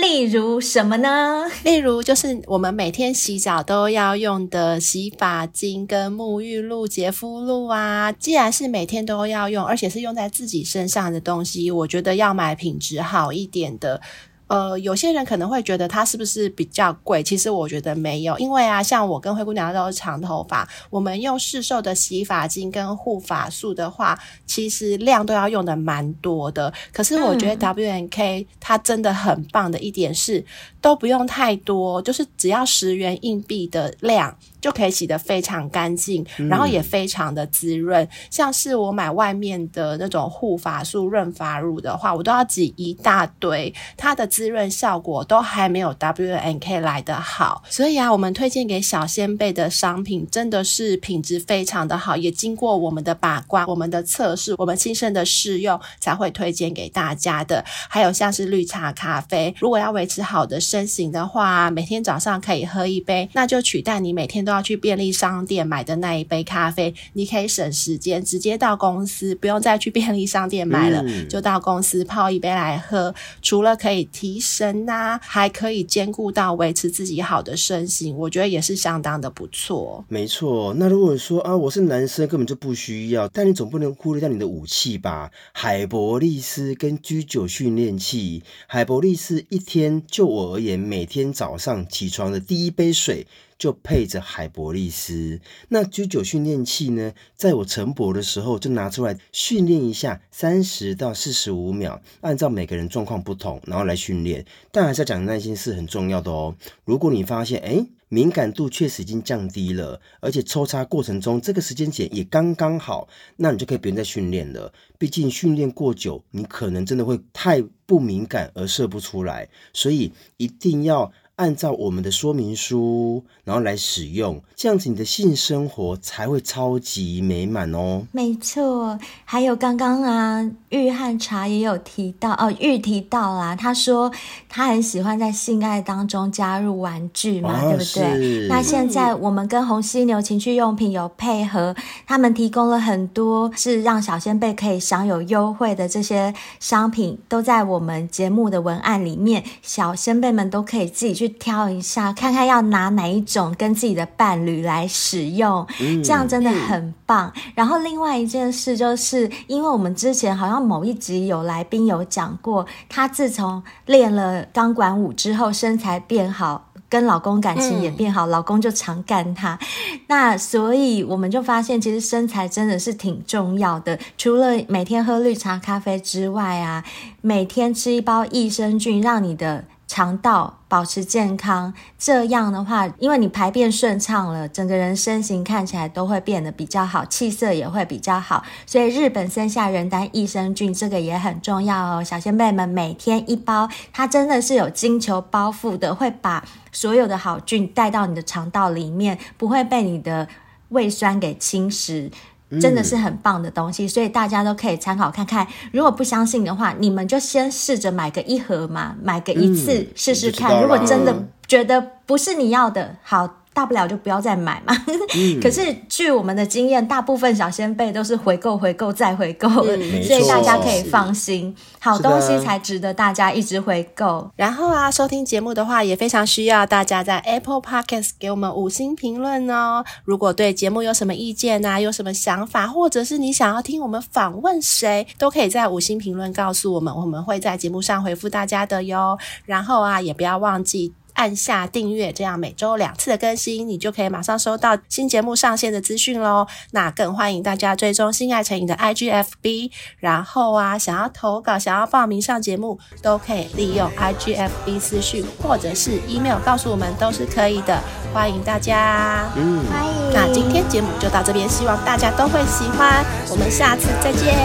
Speaker 3: 例如什么呢？
Speaker 2: 例如就是我们每天洗澡都要用的洗发精跟沐浴露、洁肤露啊。既然是每天都要用，而且是用在自己身上的东西，我觉得要买品质好一点的。呃，有些人可能会觉得它是不是比较贵？其实我觉得没有，因为啊，像我跟灰姑娘都是长头发，我们用市售的洗发精跟护发素的话，其实量都要用的蛮多的。可是我觉得 W N K 它真的很棒的一点是，都不用太多，就是只要十元硬币的量。就可以洗得非常干净，然后也非常的滋润。嗯、像是我买外面的那种护发素、润发乳的话，我都要挤一大堆，它的滋润效果都还没有 W N K 来的好。所以啊，我们推荐给小仙贝的商品真的是品质非常的好，也经过我们的把关、我们的测试、我们亲身的试用才会推荐给大家的。还有像是绿茶咖啡，如果要维持好的身形的话，每天早上可以喝一杯，那就取代你每天都要去便利商店买的那一杯咖啡，你可以省时间，直接到公司，不用再去便利商店买了，嗯、就到公司泡一杯来喝。除了可以提神呐、啊，还可以兼顾到维持自己好的身形，我觉得也是相当的不错。
Speaker 4: 没错，那如果说啊，我是男生，根本就不需要，但你总不能忽略掉你的武器吧？海博利斯跟居酒训练器，海博利斯一天就我而言，每天早上起床的第一杯水。就配着海博利斯，那居酒训练器呢，在我晨勃的时候就拿出来训练一下，三十到四十五秒，按照每个人状况不同，然后来训练。但还是要讲耐心是很重要的哦。如果你发现，哎，敏感度确实已经降低了，而且抽插过程中这个时间点也刚刚好，那你就可以不用再训练了。毕竟训练过久，你可能真的会太不敏感而射不出来，所以一定要。按照我们的说明书，然后来使用，这样子你的性生活才会超级美满哦。
Speaker 3: 没错，还有刚刚啊，玉和茶也有提到哦，玉提到啦，他说他很喜欢在性爱当中加入玩具嘛，哦、对不对？那现在我们跟红犀牛情趣用品有配合，他们提供了很多是让小仙贝可以享有优惠的这些商品，都在我们节目的文案里面，小仙贝们都可以自己去挑一下，看看要拿哪一种跟自己的伴侣来使用，这样真的很棒。然后另外一件事就是，因为我们之前好像某一集有来宾有讲过，他自从练了钢管舞之后，身材变好。跟老公感情也变好，嗯、老公就常干他。那所以我们就发现，其实身材真的是挺重要的。除了每天喝绿茶咖啡之外啊，每天吃一包益生菌，让你的。肠道保持健康，这样的话，因为你排便顺畅了，整个人身形看起来都会变得比较好，气色也会比较好。所以日本森下仁丹益生菌这个也很重要哦，小仙贝们每天一包，它真的是有金球包覆的，会把所有的好菌带到你的肠道里面，不会被你的胃酸给侵蚀。真的是很棒的东西，嗯、所以大家都可以参考看看。如果不相信的话，你们就先试着买个一盒嘛，买个一次试试看。嗯、如果真的觉得不是你要的，好。大不了就不要再买嘛。嗯、[LAUGHS] 可是据我们的经验，大部分小仙贝都是回购、回购再回购所以大家可以放心，好东西才值得大家一直回购。
Speaker 2: 然后啊，收听节目的话，也非常需要大家在 Apple Podcast 给我们五星评论哦。如果对节目有什么意见啊，有什么想法，或者是你想要听我们访问谁，都可以在五星评论告诉我们，我们会在节目上回复大家的哟。然后啊，也不要忘记。按下订阅，这样每周两次的更新，你就可以马上收到新节目上线的资讯喽。那更欢迎大家追踪心爱成瘾的 IGFB，然后啊，想要投稿、想要报名上节目，都可以利用 IGFB 私讯或者是 email 告诉我们，都是可以的。欢迎大家，
Speaker 4: 嗯，
Speaker 3: 欢迎。
Speaker 2: 那今天节目就到这边，希望大家都会喜欢。我们下次再见，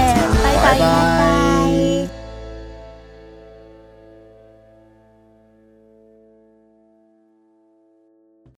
Speaker 2: 拜拜。拜拜。